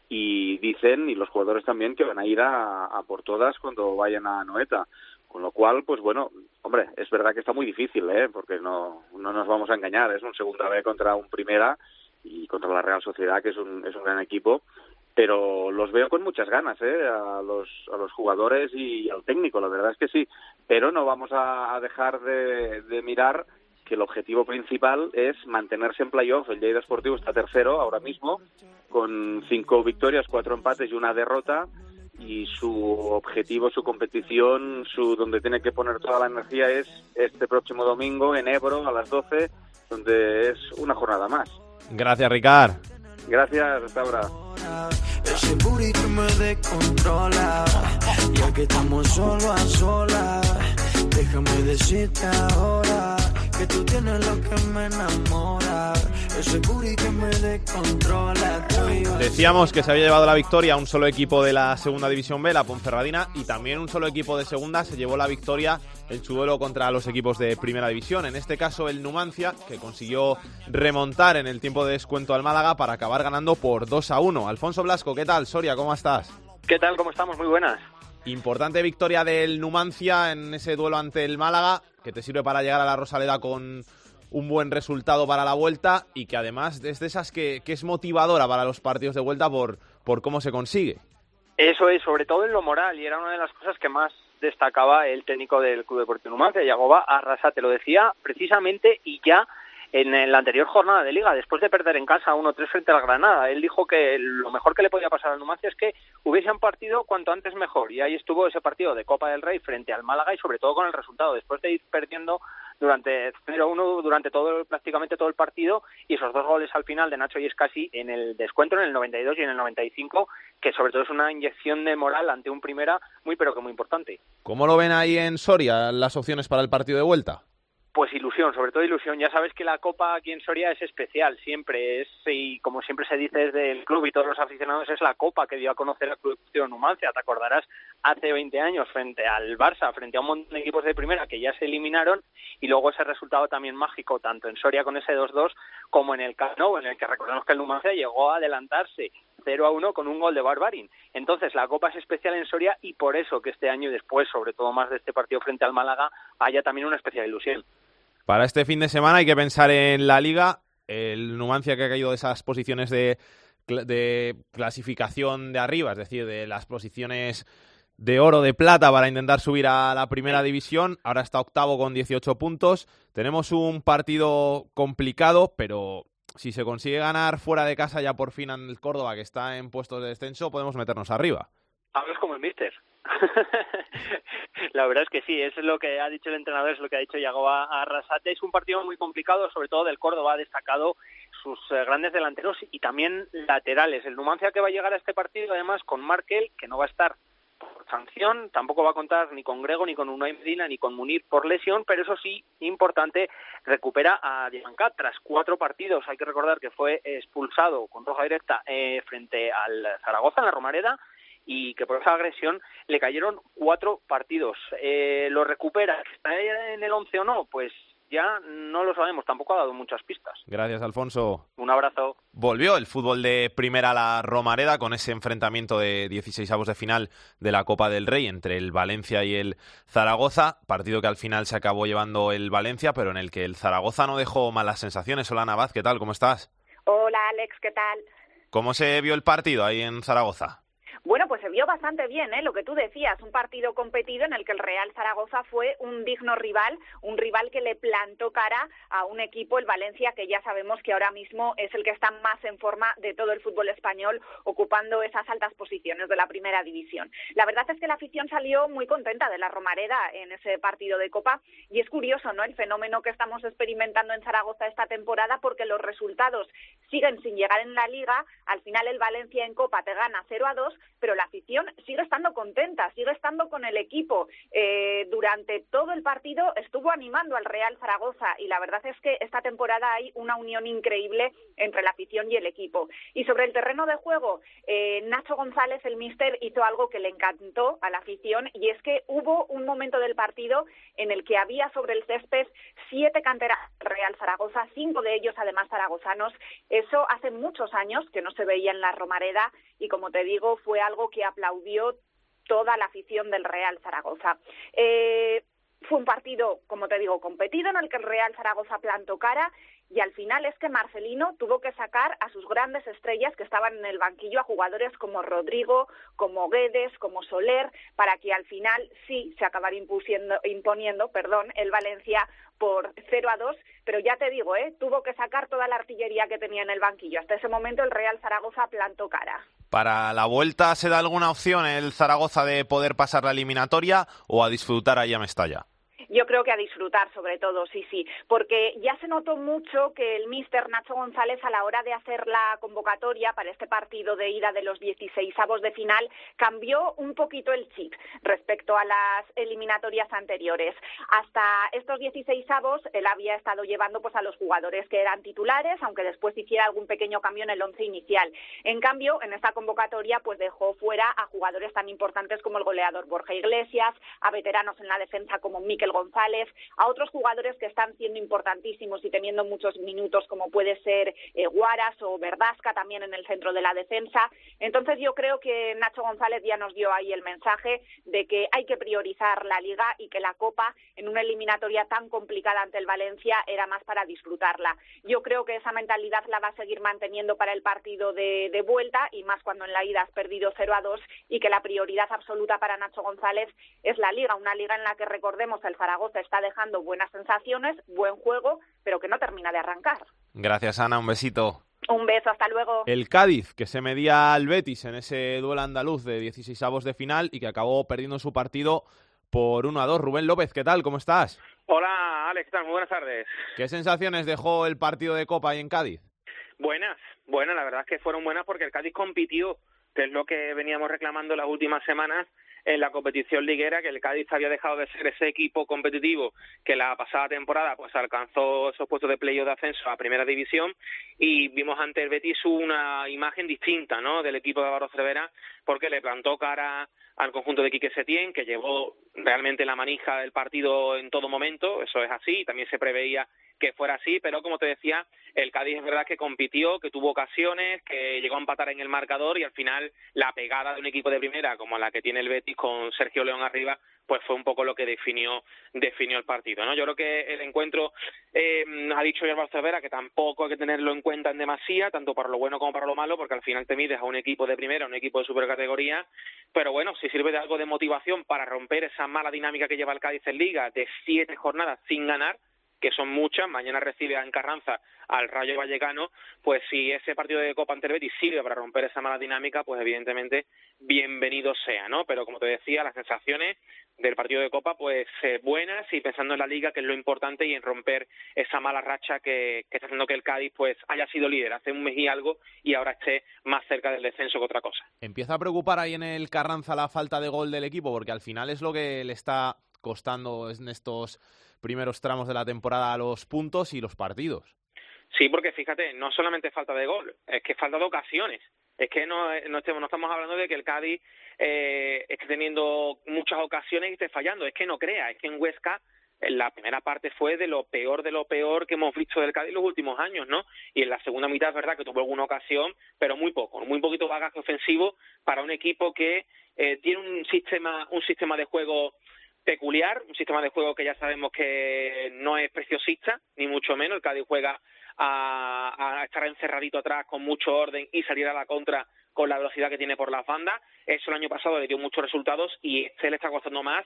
y dicen, y los jugadores también, que van a ir a, a por todas cuando vayan a Noeta. Con lo cual, pues bueno, hombre, es verdad que está muy difícil, ¿eh? porque no, no nos vamos a engañar, es un segunda B contra un primera y contra la Real Sociedad, que es un, es un gran equipo. Pero los veo con muchas ganas, ¿eh? A los, jugadores y al técnico, la verdad es que sí. Pero no vamos a, dejar de, de, mirar que el objetivo principal es mantenerse en playoff. El Lleida Esportivo está tercero ahora mismo, con cinco victorias, cuatro empates y una derrota. Y su objetivo, su competición, su donde tiene que poner toda la energía es este próximo domingo en Ebro a las 12, donde es una jornada más.
Gracias, Ricard.
Gracias, hasta ahora.
Ese booty que me descontrola. Ya que estamos solo a solas, déjame decirte ahora que tú tienes lo que me enamora. Ese booty que me descontrola.
Decíamos que se había llevado la victoria un solo equipo de la segunda división B, la Ponferradina, y también un solo equipo de segunda se llevó la victoria en su duelo contra los equipos de primera división. En este caso el Numancia, que consiguió remontar en el tiempo de descuento al Málaga para acabar ganando por 2 a 1. Alfonso Blasco, ¿qué tal? Soria, ¿cómo estás?
¿Qué tal? ¿Cómo estamos? Muy buenas.
Importante victoria del Numancia en ese duelo ante el Málaga, que te sirve para llegar a la Rosaleda con un buen resultado para la vuelta y que además es de esas que, es motivadora para los partidos de vuelta por, por cómo se consigue.
Eso es, sobre todo en lo moral, y era una de las cosas que más destacaba el técnico del Club Deportivo Numancia, Yagoba Arrasa, te lo decía precisamente y ya en la anterior jornada de liga, después de perder en casa 1-3 frente al Granada. Él dijo que lo mejor que le podía pasar al Numancia es que hubiese un partido cuanto antes mejor. Y ahí estuvo ese partido de Copa del Rey frente al Málaga y sobre todo con el resultado. Después de ir perdiendo durante 0-1 durante todo prácticamente todo el partido y esos dos goles al final de Nacho y Escasi en el descuento en el 92 y en el 95 que sobre todo es una inyección de moral ante un primera muy pero que muy importante.
¿Cómo lo ven ahí en Soria las opciones para el partido de vuelta?
Pues ilusión, sobre todo ilusión. Ya sabes que la Copa aquí en Soria es especial, siempre es, y como siempre se dice desde el club y todos los aficionados, es la Copa que dio a conocer al Club de Numancia. Te acordarás, hace 20 años, frente al Barça, frente a un montón de equipos de primera que ya se eliminaron, y luego ese resultado también mágico, tanto en Soria con ese 2-2, como en el Cano, en el que recordemos que el Numancia llegó a adelantarse 0 a 1 con un gol de Barbarin. Entonces, la Copa es especial en Soria y por eso que este año y después, sobre todo más de este partido frente al Málaga, haya también una especial ilusión.
Para este fin de semana hay que pensar en la liga, el Numancia que ha caído de esas posiciones de, de clasificación de arriba, es decir, de las posiciones de oro, de plata para intentar subir a la primera división. Ahora está octavo con 18 puntos. Tenemos un partido complicado, pero si se consigue ganar fuera de casa ya por fin en el Córdoba, que está en puestos de descenso, podemos meternos arriba.
Hablas como el mister. la verdad es que sí, es lo que ha dicho el entrenador, es lo que ha dicho Yagoba Arrasate. Es un partido muy complicado, sobre todo del Córdoba ha destacado sus eh, grandes delanteros y también laterales. El Numancia que va a llegar a este partido, además, con Markel, que no va a estar sanción, tampoco va a contar ni con Grego, ni con Unai Medina, ni con Munir por lesión, pero eso sí, importante, recupera a Diancat tras cuatro partidos. Hay que recordar que fue expulsado con roja directa eh, frente al Zaragoza en la Romareda y que por esa agresión le cayeron cuatro partidos. Eh, ¿Lo recupera? ¿Está en el once o no? Pues ya no lo sabemos, tampoco ha dado muchas pistas.
Gracias, Alfonso.
Un abrazo.
Volvió el fútbol de primera a la Romareda con ese enfrentamiento de 16 avos de final de la Copa del Rey entre el Valencia y el Zaragoza, partido que al final se acabó llevando el Valencia, pero en el que el Zaragoza no dejó malas sensaciones. Hola, Navaz, ¿qué tal? ¿Cómo estás?
Hola, Alex, ¿qué tal?
¿Cómo se vio el partido ahí en Zaragoza?
Bueno, pues se vio bastante bien, ¿eh? lo que tú decías, un partido competido en el que el Real Zaragoza fue un digno rival, un rival que le plantó cara a un equipo, el Valencia, que ya sabemos que ahora mismo es el que está más en forma de todo el fútbol español, ocupando esas altas posiciones de la primera división. La verdad es que la afición salió muy contenta de la Romareda en ese partido de Copa y es curioso, ¿no? El fenómeno que estamos experimentando en Zaragoza esta temporada porque los resultados siguen sin llegar en la liga, al final el Valencia en Copa te gana 0 a 2, pero la afición sigue estando contenta, sigue estando con el equipo. Eh, durante todo el partido estuvo animando al Real Zaragoza y la verdad es que esta temporada hay una unión increíble entre la afición y el equipo. Y sobre el terreno de juego, eh, Nacho González, el míster, hizo algo que le encantó a la afición y es que hubo un momento del partido en el que había sobre el césped siete canteras Real Zaragoza, cinco de ellos además zaragozanos. Eso hace muchos años que no se veía en la Romareda y como te digo fue algo que aplaudió toda la afición del Real Zaragoza. Eh, fue un partido, como te digo, competido en el que el Real Zaragoza plantó cara y al final es que Marcelino tuvo que sacar a sus grandes estrellas que estaban en el banquillo, a jugadores como Rodrigo, como Guedes, como Soler, para que al final sí se acabara imponiendo perdón, el Valencia por 0 a 2, pero ya te digo, ¿eh? tuvo que sacar toda la artillería que tenía en el banquillo. Hasta ese momento el Real Zaragoza plantó cara.
¿Para la vuelta se da alguna opción el Zaragoza de poder pasar la eliminatoria o a disfrutar allá Mestalla?
Yo creo que a disfrutar, sobre todo, sí, sí, porque ya se notó mucho que el míster Nacho González, a la hora de hacer la convocatoria para este partido de ida de los 16 avos de final, cambió un poquito el chip respecto a las eliminatorias anteriores. Hasta estos 16 avos, él había estado llevando pues a los jugadores que eran titulares, aunque después hiciera algún pequeño cambio en el once inicial. En cambio, en esta convocatoria, pues dejó fuera a jugadores tan importantes como el goleador Borja Iglesias, a veteranos en la defensa como Miquel González, González, a otros jugadores que están siendo importantísimos y teniendo muchos minutos, como puede ser eh, Guaras o Verdasca también en el centro de la defensa. Entonces yo creo que Nacho González ya nos dio ahí el mensaje de que hay que priorizar la liga y que la Copa en una eliminatoria tan complicada ante el Valencia era más para disfrutarla. Yo creo que esa mentalidad la va a seguir manteniendo para el partido de, de vuelta y más cuando en la ida has perdido 0 a 2 y que la prioridad absoluta para Nacho González es la liga, una liga en la que recordemos el Zaragoza está dejando buenas sensaciones, buen juego, pero que no termina de arrancar.
Gracias, Ana. Un besito.
Un beso, hasta luego.
El Cádiz, que se medía al Betis en ese duelo andaluz de 16 avos de final y que acabó perdiendo su partido por 1 a 2. Rubén López, ¿qué tal? ¿Cómo estás?
Hola, Alex, ¿qué Muy buenas tardes.
¿Qué sensaciones dejó el partido de Copa ahí en Cádiz?
Buenas, buenas, la verdad es que fueron buenas porque el Cádiz compitió, que es lo que veníamos reclamando las últimas semanas en la competición liguera, que el Cádiz había dejado de ser ese equipo competitivo que la pasada temporada pues alcanzó esos puestos de playoff de ascenso a primera división y vimos ante el Betis una imagen distinta ¿no? del equipo de Álvaro Cervera porque le plantó cara al conjunto de Quique Setién, que llevó realmente la manija del partido en todo momento, eso es así, también se preveía que fuera así, pero como te decía, el Cádiz es verdad que compitió, que tuvo ocasiones, que llegó a empatar en el marcador y al final la pegada de un equipo de primera como la que tiene el Betis con Sergio León arriba, pues fue un poco lo que definió definió el partido, ¿no? Yo creo que el encuentro eh, ha dicho ya Cervera que tampoco hay que tenerlo en cuenta en demasía, tanto para lo bueno como para lo malo, porque al final te mides a un equipo de primera, un equipo de supercategoría, pero bueno, si sirve de algo de motivación para romper esa mala dinámica que lleva el Cádiz en Liga de siete jornadas sin ganar, que son muchas, mañana recibe en Carranza al Rayo Vallecano, pues si ese partido de Copa ante Betis sirve para romper esa mala dinámica, pues evidentemente bienvenido sea, ¿no? Pero como te decía, las sensaciones del partido de Copa, pues eh, buenas y pensando en la Liga, que es lo importante, y en romper esa mala racha que, que está haciendo que el Cádiz pues haya sido líder hace un mes y algo y ahora esté más cerca del descenso que otra cosa.
¿Empieza a preocupar ahí en el Carranza la falta de gol del equipo? Porque al final es lo que le está costando en estos primeros tramos de la temporada los puntos y los partidos.
Sí, porque fíjate, no solamente falta de gol, es que falta de ocasiones. Es que no, no, estemos, no estamos hablando de que el Cádiz eh, esté teniendo muchas ocasiones y esté fallando. Es que no crea, es que en Huesca la primera parte fue de lo peor de lo peor que hemos visto del Cádiz los últimos años, ¿no? Y en la segunda mitad es verdad que tuvo alguna ocasión, pero muy poco, muy poquito bagaje ofensivo para un equipo que eh, tiene un sistema, un sistema de juego peculiar, un sistema de juego que ya sabemos que no es preciosista, ni mucho menos. El Cádiz juega a, a, estar encerradito atrás con mucho orden y salir a la contra con la velocidad que tiene por las bandas. Eso el año pasado le dio muchos resultados y este le está costando más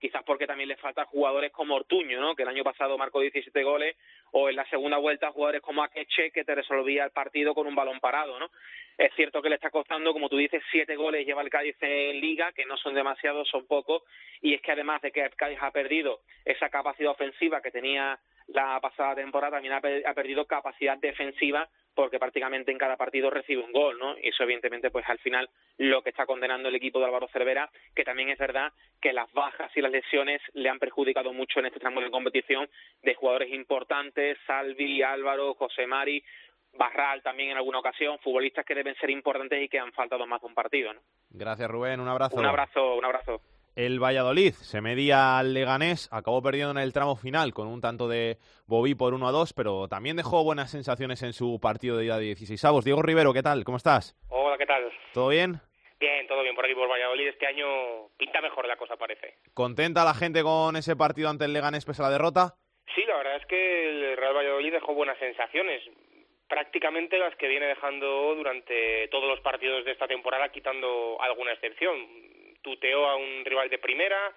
quizás porque también le faltan jugadores como Ortuño, ¿no? que el año pasado marcó 17 goles, o en la segunda vuelta jugadores como Akeche, que te resolvía el partido con un balón parado. ¿no? Es cierto que le está costando, como tú dices, siete goles lleva el Cádiz en Liga, que no son demasiados, son pocos, y es que además de que el Cádiz ha perdido esa capacidad ofensiva que tenía la pasada temporada, también ha, perdido capacidad defensiva porque prácticamente en cada partido recibe un gol, ¿no? Y eso evidentemente pues al final lo que está condenando el equipo de Álvaro Cervera, que también es verdad que las bajas y las lesiones le han perjudicado mucho en este tramo de competición de jugadores importantes, Salvi, Álvaro, José Mari, Barral también en alguna ocasión, futbolistas que deben ser importantes y que han faltado más de un partido, ¿no?
Gracias Rubén, un abrazo.
Un abrazo, un abrazo.
El Valladolid se medía al Leganés, acabó perdiendo en el tramo final con un tanto de Bobí por 1 a 2, pero también dejó buenas sensaciones en su partido de ida de 16 avos. Diego Rivero, ¿qué tal? ¿Cómo estás?
Hola, ¿qué tal?
¿Todo bien?
Bien, todo bien por aquí por Valladolid. Este año pinta mejor la cosa, parece.
¿Contenta la gente con ese partido ante el Leganés pese a la derrota?
Sí, la verdad es que el Real Valladolid dejó buenas sensaciones, prácticamente las que viene dejando durante todos los partidos de esta temporada, quitando alguna excepción. Tuteó a un rival de primera,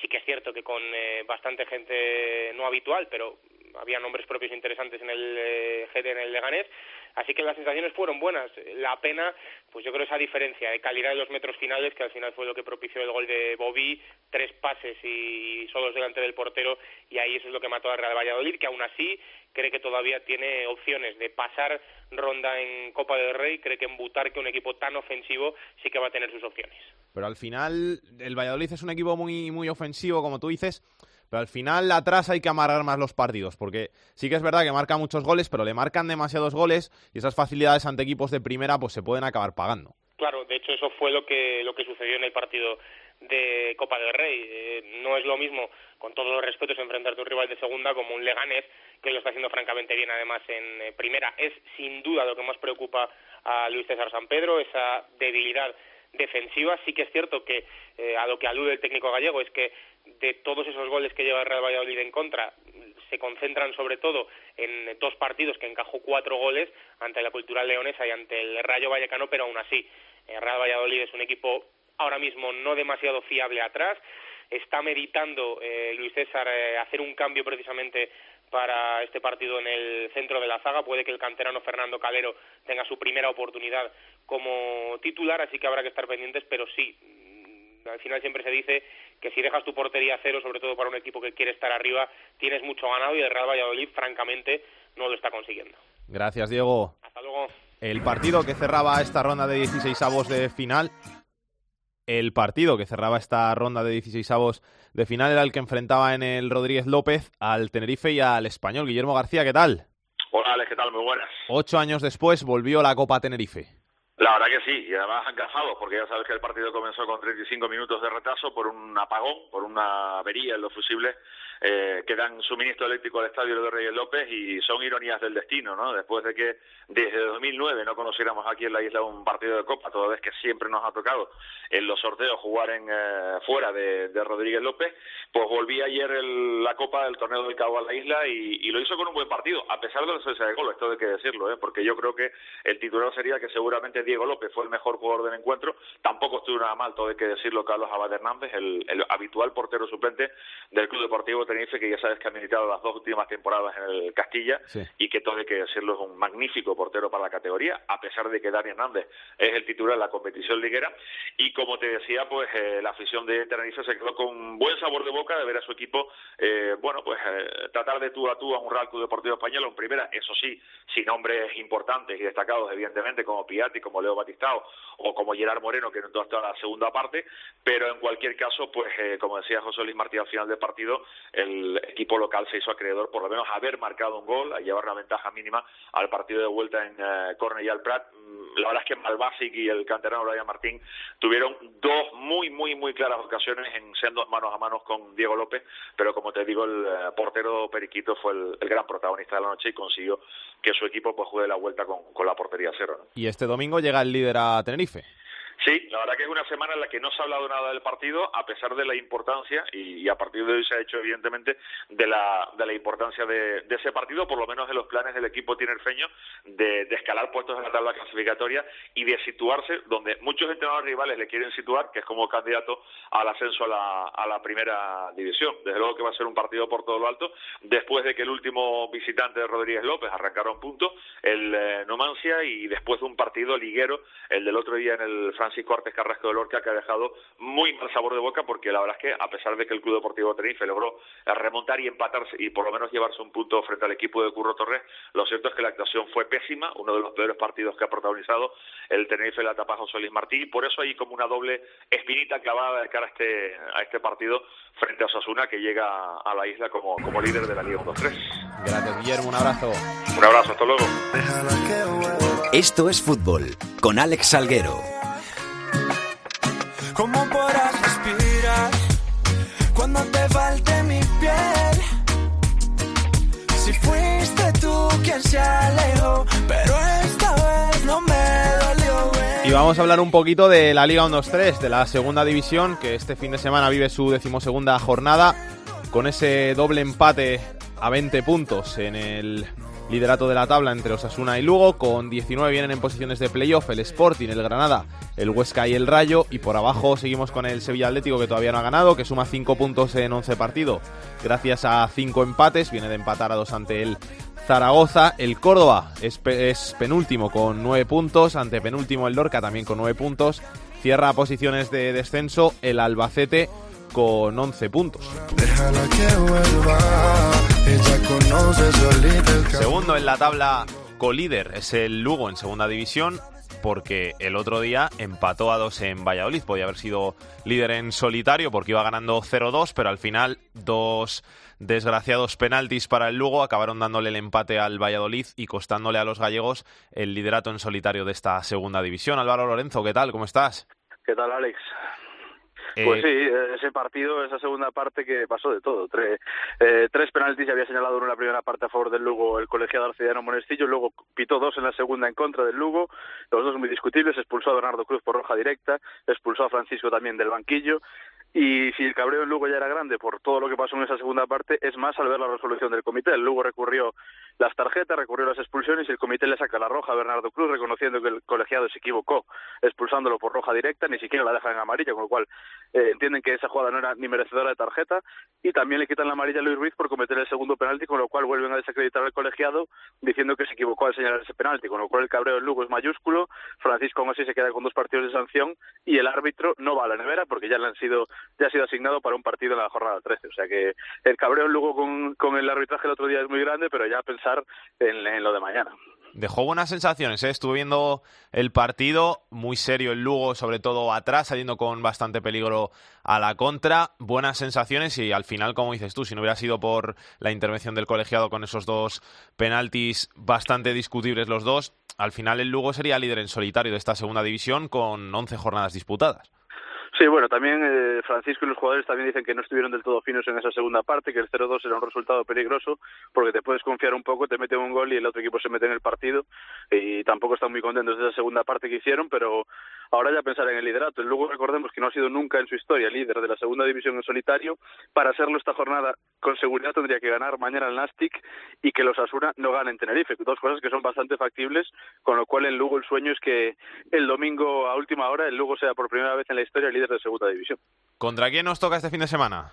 sí que es cierto que con eh, bastante gente no habitual, pero había nombres propios interesantes en el eh, en el Leganés, así que las sensaciones fueron buenas. La pena, pues yo creo esa diferencia de calidad de los metros finales, que al final fue lo que propició el gol de Bobby, tres pases y solos delante del portero, y ahí eso es lo que mató al Real Valladolid, que aún así cree que todavía tiene opciones de pasar ronda en Copa del Rey, cree que en Butarque, un equipo tan ofensivo, sí que va a tener sus opciones.
Pero al final, el Valladolid es un equipo muy, muy ofensivo, como tú dices, pero al final atrás hay que amarrar más los partidos, porque sí que es verdad que marca muchos goles, pero le marcan demasiados goles y esas facilidades ante equipos de primera pues se pueden acabar pagando.
Claro, de hecho eso fue lo que lo que sucedió en el partido de Copa del Rey. Eh, no es lo mismo, con todos los respetos, enfrentarte a un rival de segunda como un Leganés, que lo está haciendo francamente bien además en eh, primera. Es sin duda lo que más preocupa a Luis César San Pedro, esa debilidad defensiva. Sí que es cierto que eh, a lo que alude el técnico gallego es que de todos esos goles que lleva el Real Valladolid en contra se concentran sobre todo en dos partidos que encajó cuatro goles ante la Cultural Leonesa y ante el Rayo Vallecano, pero aún así el Real Valladolid es un equipo ahora mismo no demasiado fiable atrás. Está meditando eh, Luis César eh, hacer un cambio precisamente para este partido en el centro de la zaga. Puede que el canterano Fernando Calero tenga su primera oportunidad como titular, así que habrá que estar pendientes, pero sí, mm, al final siempre se dice que si dejas tu portería a cero, sobre todo para un equipo que quiere estar arriba, tienes mucho ganado y el Real Valladolid, francamente, no lo está consiguiendo.
Gracias, Diego.
Hasta luego.
El partido que cerraba esta ronda de 16 avos de final el partido que cerraba esta ronda de 16 avos de final era el que enfrentaba en el Rodríguez López al Tenerife y al Español. Guillermo García, ¿qué tal?
Hola, Alex, ¿qué tal? Muy buenas.
Ocho años después volvió la Copa Tenerife.
La verdad que sí, y además han cazado, porque ya sabes que el partido comenzó con 35 minutos de retraso por un apagón, por una avería en los fusibles eh, que dan suministro eléctrico al estadio de Reyes López y son ironías del destino, ¿no? Después de que desde 2009 no conociéramos aquí en la isla un partido de Copa, toda vez que siempre nos ha tocado en los sorteos jugar en eh, fuera de, Rodríguez López, pues volví ayer la Copa del Torneo del Cabo a la isla y, lo hizo con un buen partido, a pesar de la ausencia de gol, esto hay que decirlo, ¿eh? porque yo creo que el titular sería que seguramente Diego López fue el mejor jugador del encuentro, tampoco estuvo nada mal, todo hay que decirlo, Carlos Abad Hernández, el, el habitual portero suplente del Club Deportivo Tenerife, que ya sabes que ha militado las dos últimas temporadas en el Castilla y que todo hay que decirlo es un magnífico portero para la categoría, a pesar de que Dani Hernández es el titular de la competición liguera. Y como te decía, pues eh, la afición de Tenerife se quedó con buen sabor de boca de ver a su equipo, eh, bueno, pues eh, tratar de tú a tú a un Real Club Deportivo Español en primera, eso sí, sin nombres importantes y destacados, evidentemente, como Piatti, como Leo Batistao o como Gerard Moreno, que no entró hasta la segunda parte, pero en cualquier caso, pues como decía José Luis Martí al final del partido, el equipo local se hizo acreedor por lo menos haber marcado un gol, a llevar una ventaja mínima al partido de vuelta en eh, Cornellà Prat. Mm, la verdad es que Malbasic y el canterano Brian Martín tuvieron dos muy, muy, muy claras ocasiones en siendo manos a manos con Diego López, pero como te digo, el eh, portero Periquito fue el, gran protagonista de la noche y consiguió que su equipo pues juegue la vuelta con, la portería cero.
Y este domingo llega el líder a Tenerife.
Sí, la verdad que es una semana en la que no se ha hablado nada del partido, a pesar de la importancia, y, a partir de hoy se ha hecho evidentemente de la, de la importancia de, ese partido, por lo menos de los planes del equipo tinerfeño, de, de, escalar puestos en la tabla clasificatoria y de situarse donde muchos entrenadores rivales le quieren situar, que es como candidato al ascenso a la, a la primera división. Desde luego que va a ser un partido por todo lo alto, después de que el último visitante de Rodríguez López arrancara un punto, el eh, Numancia, y después de un partido liguero, el del otro día en el Francisco Artes Carrasco de Lorca, que ha dejado muy mal sabor de boca, porque la verdad es que a pesar de que el Club Deportivo Tenerife logró remontar y empatarse y por lo menos llevarse un punto frente al equipo de Curro Torres, lo cierto es que la actuación fue pésima, uno de los peores partidos que ha protagonizado el Tenerife la etapa José Luis Martí, y por eso hay como una doble espinita clavada de cara a este, a este partido frente a Osasuna, que llega a la isla como, como líder de la Liga 1-3.
Gracias, Guillermo, un abrazo.
Un abrazo, hasta luego.
Esto es fútbol, con Alex Salguero.
¿Cómo podrás respirar cuando te falte mi piel? Si fuiste tú quien se alejó, pero esta vez no me dolió.
Y vamos a hablar un poquito de la Liga 1-2-3, de la segunda división, que este fin de semana vive su decimosegunda jornada, con ese doble empate a 20 puntos en el liderato de la tabla entre Osasuna y Lugo. Con 19 vienen en posiciones de playoff el Sporting, el Granada, el Huesca y el Rayo. Y por abajo seguimos con el Sevilla Atlético que todavía no ha ganado, que suma 5 puntos en 11 partidos gracias a 5 empates. Viene de empatar a dos ante el Zaragoza. El Córdoba es, penúltimo con 9 puntos, ante penúltimo el Lorca también con 9 puntos. Cierra posiciones de descenso el Albacete con 11 puntos. Segundo en la tabla colíder es el Lugo en segunda división porque el otro día empató a dos en Valladolid. Podía haber sido líder en solitario porque iba ganando 0-2, pero al final dos desgraciados penaltis para el Lugo acabaron dándole el empate al Valladolid y costándole a los gallegos el liderato en solitario de esta segunda división. Álvaro Lorenzo, ¿qué tal? ¿Cómo estás?
¿Qué tal, Alex? Pues sí, ese partido, esa segunda parte que pasó de todo. Tres, eh, tres penaltis había señalado uno en la primera parte a favor del Lugo el colegiado Arcidiano Monestillo, luego pitó dos en la segunda en contra del Lugo, los dos muy discutibles, expulsó a Bernardo Cruz por roja directa, expulsó a Francisco también del banquillo y si el cabreo en Lugo ya era grande por todo lo que pasó en esa segunda parte, es más al ver la resolución del comité. El Lugo recurrió las tarjetas, recurrió las expulsiones y el comité le saca la roja a Bernardo Cruz, reconociendo que el colegiado se equivocó, expulsándolo por roja directa, ni siquiera la dejan en amarilla, con lo cual eh, entienden que esa jugada no era ni merecedora de tarjeta. Y también le quitan la amarilla a Luis Ruiz por cometer el segundo penalti, con lo cual vuelven a desacreditar al colegiado, diciendo que se equivocó al señalar ese penalti, con lo cual el cabreo en Lugo es mayúsculo. Francisco aún se queda con dos partidos de sanción y el árbitro no va a la nevera porque ya le han sido ya ha sido asignado para un partido en la jornada 13. O sea que el cabreo luego con, con el arbitraje el otro día es muy grande, pero ya pensar en, lo de mañana.
Dejó buenas sensaciones, ¿eh? estuve viendo el partido, muy serio el Lugo, sobre todo atrás, saliendo con bastante peligro a la contra, buenas sensaciones y al final, como dices tú, si no hubiera sido por la intervención del colegiado con esos dos penaltis bastante discutibles los dos, al final el Lugo sería líder en solitario de esta segunda división con 11 jornadas disputadas.
Sí, bueno, también eh, Francisco y los jugadores también dicen que no estuvieron del todo finos en esa segunda parte, que el 0-2 era un resultado peligroso porque te puedes confiar un poco, te meten un gol y el otro equipo se mete en el partido y tampoco están muy contentos de esa segunda parte que hicieron, pero ahora ya pensar en el liderato. Luego recordemos que no ha sido nunca en su historia líder de la segunda división en solitario. Para hacerlo esta jornada con seguridad tendría que ganar mañana el Nastic y que los Asuna no ganen en Tenerife. Dos cosas que son bastante factibles, con lo cual en Lugo el sueño es que el domingo a última hora el Lugo sea por primera vez en la historia líder de segunda división.
¿Contra quién nos toca este fin de semana?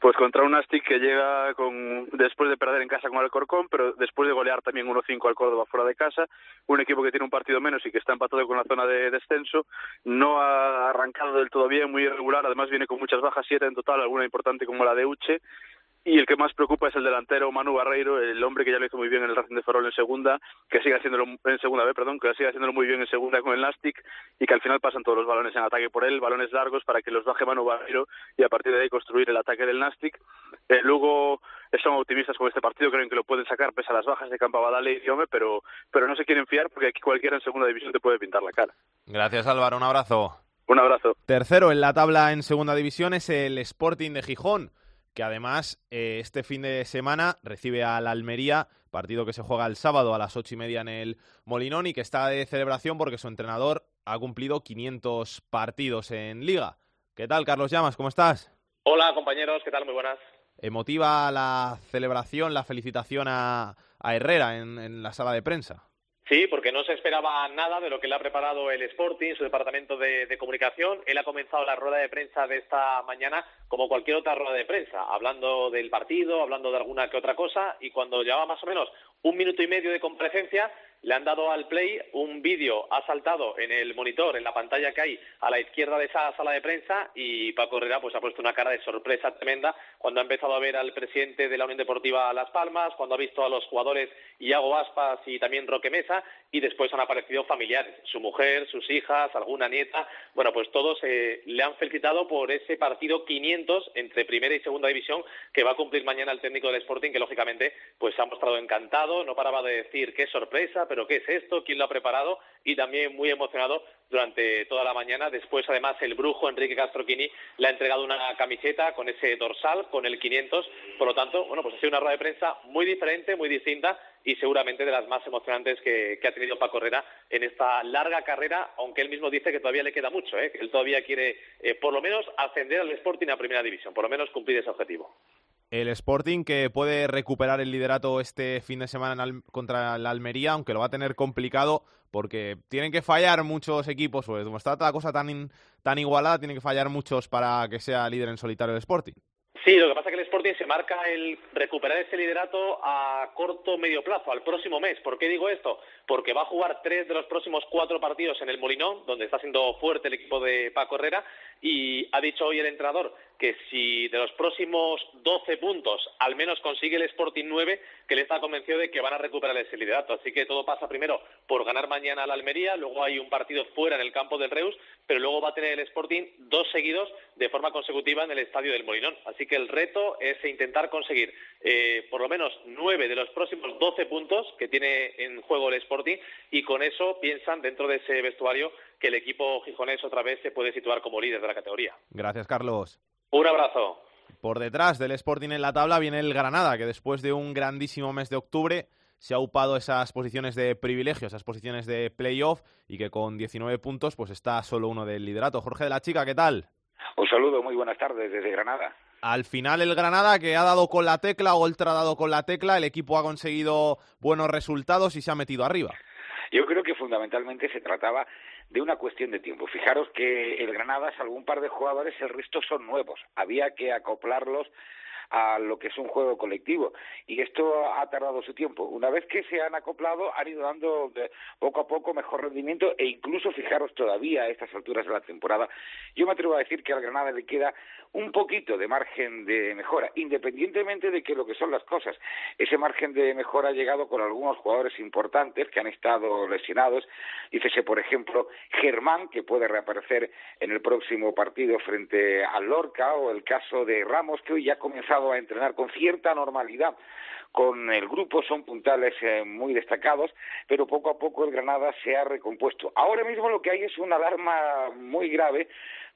Pues contra un Nastic que llega con, después de perder en casa con Alcorcón, pero después de golear también 1-5 al Córdoba fuera de casa, un equipo que tiene un partido menos y que está empatado con la zona de descenso, no ha arrancado del todo bien, muy irregular, además viene con muchas bajas, siete en total, alguna importante como la de Uche, y el que más preocupa es el delantero Manu Barreiro, el hombre que ya lo hizo muy bien en el Racing de Ferrol en segunda, que sigue haciéndolo en segunda vez, perdón, que sigue haciéndolo muy bien en segunda con el Nastic y que al final pasan todos los balones en ataque por él, balones largos para que los baje Manu Barreiro y a partir de ahí construir el ataque del Nastic. Eh, luego son optimistas con este partido, creen que lo pueden sacar pese a las bajas de Campa Badale y Diome, pero, pero no se quieren fiar porque aquí cualquiera en segunda división te puede pintar la cara.
Gracias Álvaro, un abrazo.
Un abrazo.
Tercero en la tabla en segunda división es el Sporting de Gijón que además eh, este fin de semana recibe al Almería, partido que se juega el sábado a las ocho y media en el Molinón y que está de celebración porque su entrenador ha cumplido 500 partidos en Liga. ¿Qué tal, Carlos Llamas? ¿Cómo estás?
Hola, compañeros. ¿Qué tal? Muy buenas.
¿Emotiva la celebración, la felicitación a, Herrera en la sala de prensa?
Sí, porque no se esperaba nada de lo que le ha preparado el Sporting, su departamento de, comunicación. Él ha comenzado la rueda de prensa de esta mañana como cualquier otra rueda de prensa, hablando del partido, hablando de alguna que otra cosa, y cuando llevaba más o menos un minuto y medio de comparecencia, le han dado al play un vídeo, ha saltado en el monitor, en la pantalla que hay a la izquierda de esa sala de prensa y Paco Herrera pues ha puesto una cara de sorpresa tremenda cuando ha empezado a ver al presidente de la Unión Deportiva Las Palmas, cuando ha visto a los jugadores Iago Aspas y también Roque Mesa y después han aparecido familiares, su mujer, sus hijas, alguna nieta, bueno pues todos eh, le han felicitado por ese partido 500 entre primera y segunda división que va a cumplir mañana el técnico del Sporting que lógicamente pues se ha mostrado encantado, no paraba de decir qué sorpresa, pero qué es esto, quién lo ha preparado y también muy emocionado durante toda la mañana. Después, además, el brujo Enrique Castroquini le ha entregado una camiseta con ese dorsal, con el 500. Por lo tanto, bueno, pues ha sido una rueda de prensa muy diferente, muy distinta y seguramente de las más emocionantes que, ha tenido Paco Herrera en esta larga carrera, aunque él mismo dice que todavía le queda mucho, ¿eh? que él todavía quiere, eh, por lo menos, ascender al Sporting a Primera División, por lo menos cumplir ese objetivo.
El Sporting que puede recuperar el liderato este fin de semana contra la Almería, aunque lo va a tener complicado porque tienen que fallar muchos equipos, pues como está la cosa tan, tan igualada, tienen que fallar muchos para que sea líder en solitario el Sporting.
Sí, lo que pasa es que el Sporting se marca el recuperar ese liderato a corto medio plazo, al próximo mes. ¿Por qué digo esto? Porque va a jugar tres de los próximos cuatro partidos en el Molinón, donde está siendo fuerte el equipo de Paco Herrera, y ha dicho hoy el entrenador que si de los próximos 12 puntos al menos consigue el Sporting 9, que le está convencido de que van a recuperar ese liderato. Así que todo pasa primero por ganar mañana a la Almería, luego hay un partido fuera en el campo del Reus, pero luego va a tener el Sporting dos seguidos de forma consecutiva en el estadio del Molinón. Así que el reto es intentar conseguir eh, por lo menos nueve de los próximos 12 puntos que tiene en juego el Sporting y con eso piensan dentro de ese vestuario que el equipo gijonés otra vez se puede situar como líder de la categoría.
Gracias, Carlos.
Un abrazo.
Por detrás del Sporting en la tabla viene el Granada, que después de un grandísimo mes de octubre se ha upado esas posiciones de privilegio, esas posiciones de playoff y que con 19 puntos pues está solo uno del liderato. Jorge de la Chica, ¿qué tal?
Un saludo, muy buenas tardes desde Granada.
Al final el Granada que ha dado con la tecla, o el ha dado con la tecla, el equipo ha conseguido buenos resultados y se ha metido arriba.
Yo creo que fundamentalmente se trataba de una cuestión de tiempo. Fijaros que el Granada, salvo un par de jugadores, el resto son nuevos. Había que acoplarlos a lo que es un juego colectivo. Y esto ha tardado su tiempo. Una vez que se han acoplado, han ido dando poco a poco mejor rendimiento e incluso, fijaros todavía a estas alturas de la temporada, yo me atrevo a decir que al Granada le queda un poquito de margen de mejora, independientemente de que lo que son las cosas. Ese margen de mejora ha llegado con algunos jugadores importantes que han estado lesionados. Dícese, por ejemplo, Germán, que puede reaparecer en el próximo partido frente al Lorca, o el caso de Ramos, que hoy ya ha comenzado a entrenar con cierta normalidad. Con el grupo, son puntales eh, muy destacados, pero poco a poco el Granada se ha recompuesto. Ahora mismo lo que hay es una alarma muy grave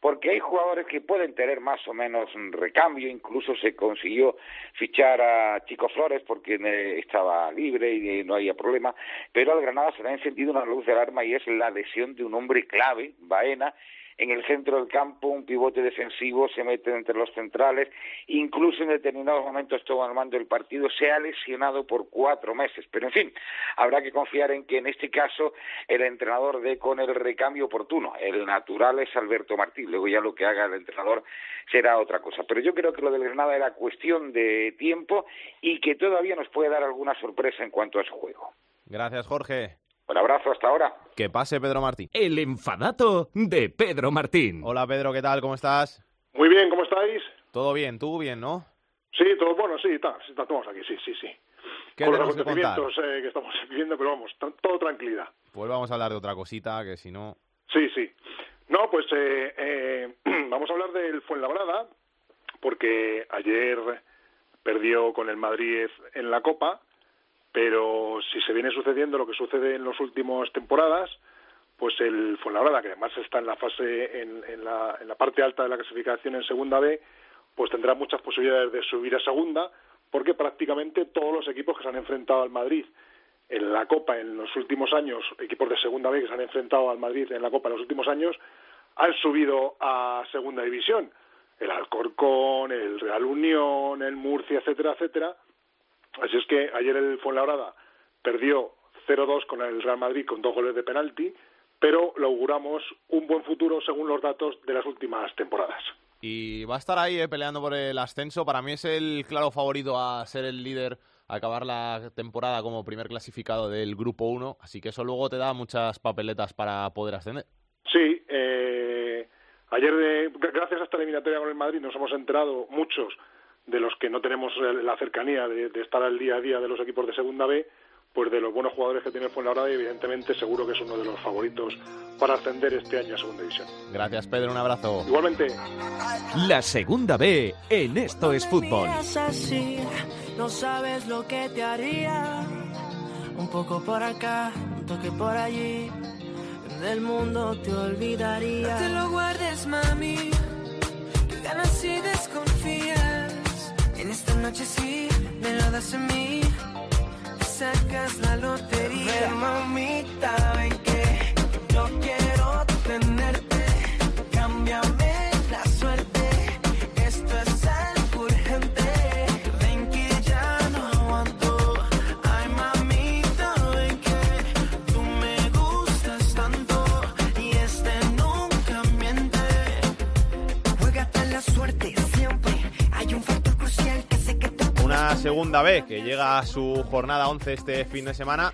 porque hay jugadores que pueden tener más o menos recambio, incluso se consiguió fichar a Chico Flores porque eh, estaba libre y no había problema, pero al Granada se le ha encendido una luz de alarma y es la lesión de un hombre clave, Baena, en el centro del campo, un pivote defensivo se mete entre los centrales, incluso en determinados momentos armando el partido, se ha lesionado por cuatro meses. Pero en fin, habrá que confiar en que en este caso el entrenador dé con el recambio oportuno. El natural es Alberto Martín, luego ya lo que haga el entrenador será otra cosa. Pero yo creo que lo del Granada era cuestión de tiempo y que todavía nos puede dar alguna sorpresa en cuanto a su juego.
Gracias, Jorge.
Un abrazo, hasta ahora.
Que pase Pedro Martín.
El enfadato de Pedro Martín.
Hola Pedro, ¿qué tal? ¿Cómo estás?
Muy bien, ¿cómo estáis?
Todo bien, tú bien, ¿no?
Sí, todo bueno, sí, está, estamos aquí, sí, sí, sí.
¿Qué
Con
los
acontecimientos eh, que estamos viviendo, pero vamos, todo tranquilidad.
Pues vamos a hablar de otra cosita, que si no...
Sí, sí. No, pues eh, eh, vamos a hablar del Fuenlabrada, porque ayer perdió con el Madrid en la Copa pero si se viene sucediendo lo que sucede en las últimas temporadas, pues el Fuenlabrada, que además está en la fase, en, la, en la parte alta de la clasificación en Segunda B, pues tendrá muchas posibilidades de subir a Segunda, porque prácticamente todos los equipos que se han enfrentado al Madrid en la Copa en los últimos años, equipos de Segunda B que se han enfrentado al Madrid en la Copa en los últimos años, han subido a Segunda División. El Alcorcón, el Real Unión, el Murcia, etcétera, etcétera. Así es que ayer el Fuenlabrada perdió 0-2 con el Real Madrid con dos goles de penalti, pero lo auguramos un buen futuro según los datos de las últimas temporadas.
Y va a estar ahí eh, peleando por el ascenso. Para mí es el claro favorito a ser el líder, a acabar la temporada como primer clasificado del Grupo 1. Así que eso luego te da muchas papeletas para poder ascender.
Sí, eh, ayer, gracias a esta eliminatoria con el Madrid, nos hemos enterado muchos de los que no tenemos la cercanía de, estar al día a día de los equipos de Segunda B, pues de los buenos jugadores que tiene el Fuenlabrada y evidentemente seguro que es uno de los favoritos para ascender este año a Segunda División.
Gracias Pedro, un abrazo.
Igualmente.
La Segunda B en Esto es Fútbol.
no sabes lo que te haría. Un poco por acá, un toque por allí. Del mundo te olvidaría. No te lo guardes, mami. Que ganas y desconfías. En esta noche sí, me lo das a mí. Te sacas la lotería. Ver, mamita, ven que yo quiero la
segunda B, que llega a su jornada 11 este fin de semana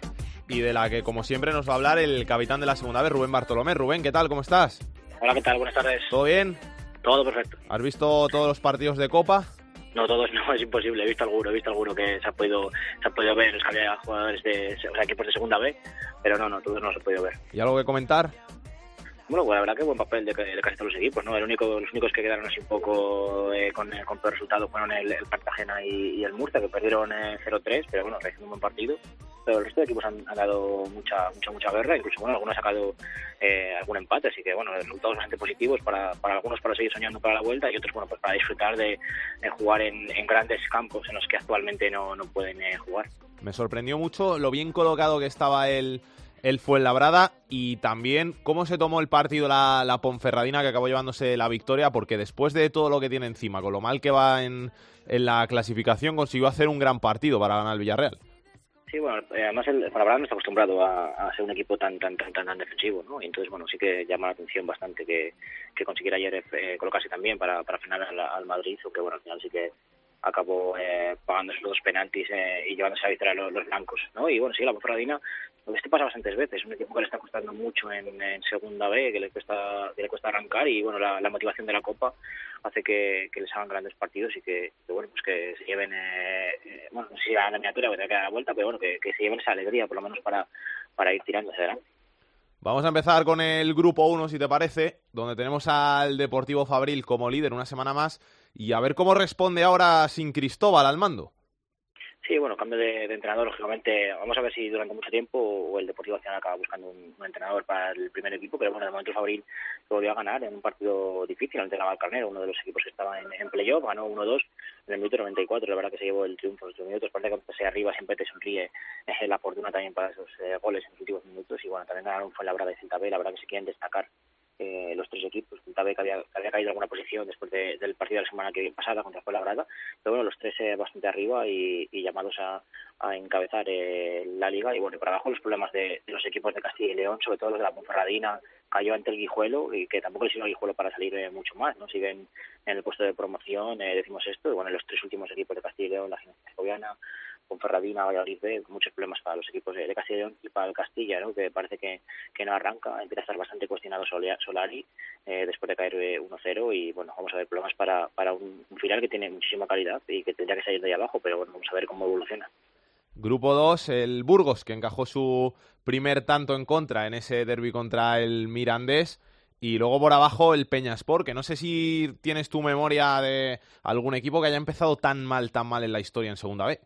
y de la que, como siempre, nos va a hablar el capitán de la segunda B, Rubén Bartolomé. Rubén, ¿qué tal? ¿Cómo estás?
Hola, ¿qué tal? Buenas tardes.
¿Todo bien?
Todo perfecto.
¿Has visto todos los partidos de Copa?
No, todos no, es imposible. He visto alguno, he visto alguno que se ha podido, se ha podido ver. Es que había jugadores de, o sea, equipos de segunda B, pero no, no, todos no se ha podido ver.
¿Y algo que comentar?
Bueno, pues la verdad que buen papel de, de casi todos los equipos, ¿no? El único, los únicos que quedaron así un poco eh, con, con peor resultado fueron el, el Cartagena y, y, el Murcia, que perdieron eh, 0-3, pero bueno, realizando un buen partido. Pero el resto de equipos han, han, dado mucha, mucha, mucha guerra, incluso bueno, algunos han sacado eh, algún empate, así que bueno, resultados bastante positivos para, para algunos para seguir soñando para la vuelta y otros bueno, pues para disfrutar de, de jugar en, en, grandes campos en los que actualmente no, no pueden eh, jugar.
Me sorprendió mucho lo bien colocado que estaba el el Fuenlabrada y también cómo se tomó el partido la, la, Ponferradina que acabó llevándose la victoria porque después de todo lo que tiene encima, con lo mal que va en, en la clasificación, consiguió hacer un gran partido para ganar el Villarreal.
Sí, bueno, eh, además el Fuenlabrada no está acostumbrado a, a, ser un equipo tan tan tan tan, defensivo, ¿no? Y entonces, bueno, sí que llama la atención bastante que, que consiguiera ayer eh, colocarse también para, para frenar al, al Madrid, aunque bueno, al final sí que acabó eh, pagando esos dos penaltis eh, y llevándose a victoria los, los, blancos, ¿no? Y bueno, sí, la Ponferradina, este pasa bastantes veces, un equipo que le está costando mucho en, en, segunda B, que le cuesta que le cuesta arrancar y bueno, la, motivación de la Copa hace que, que, les hagan grandes partidos y que, que bueno, pues que se lleven, eh, eh bueno, no sé si a la miniatura, que dar la vuelta, pero bueno, que, que se lleven esa alegría, por lo menos para, para ir tirando hacia adelante.
Vamos a empezar con el grupo 1, si te parece, donde tenemos al Deportivo Fabril como líder una semana más y a ver cómo responde ahora sin Cristóbal al mando.
Sí, bueno, cambio de, entrenador, lógicamente. Vamos a ver si durante mucho tiempo o el Deportivo Nacional acaba buscando un, entrenador para el primer equipo, pero bueno, de momento Fabril volvió a ganar en un partido difícil ante Navalcarnero, uno de los equipos que estaba en, playoff, ganó 1-2 en el minuto 94, la verdad que se llevó el triunfo en los minutos, parece que empecé arriba siempre te sonríe eh, la fortuna también para esos eh, goles en los últimos minutos y bueno, también ganaron fue la verdad de Celta B, la verdad que se quieren destacar eh, los tres equipos. Celta B que había, que había caído alguna posición después de, del partido de la semana que pasada contra Fuenlabrada, pero bueno, los tres eh, bastante arriba y, llamados a, a encabezar eh, la liga. Y bueno, y por abajo los problemas de, los equipos de Castilla y León, sobre todo los de la Ponferradina, cayó ante el Guijuelo y que tampoco le sirve Guijuelo para salir eh, mucho más, ¿no? Siguen en el puesto de promoción, eh, decimos esto, y bueno, los tres últimos equipos de Castilla y León, la Gimnasia Ponferradina, Valladolid B, muchos problemas para los equipos de Castilla y para el Castilla, ¿no? que parece que, que no arranca, empieza a estar bastante cuestionado Solari eh, después de caer 1-0 y bueno, vamos a ver problemas para, para un, un, final que tiene muchísima calidad y que tendría que salir de ahí abajo, pero bueno, vamos a ver cómo evoluciona.
Grupo 2, el Burgos, que encajó su primer tanto en contra en ese derby contra el Mirandés. Y luego por abajo el Peñaspor, que no sé si tienes tu memoria de algún equipo que haya empezado tan mal, tan mal en la historia en Segunda B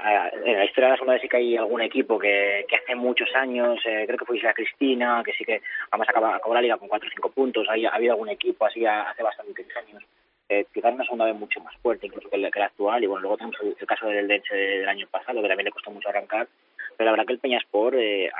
en la historia de la segunda vez sí que hay algún equipo que, que hace muchos años, eh, creo que fue Isla Cristina, que sí que además acaba, acabó la liga con 4 o 5 puntos, ha habido algún equipo así hace bastantes años, eh, quizás una segunda vez mucho más fuerte incluso que el, que el actual, y bueno, luego tenemos el, caso del Dense del año pasado, que también le costó mucho arrancar, pero la verdad que el Peñaspor eh,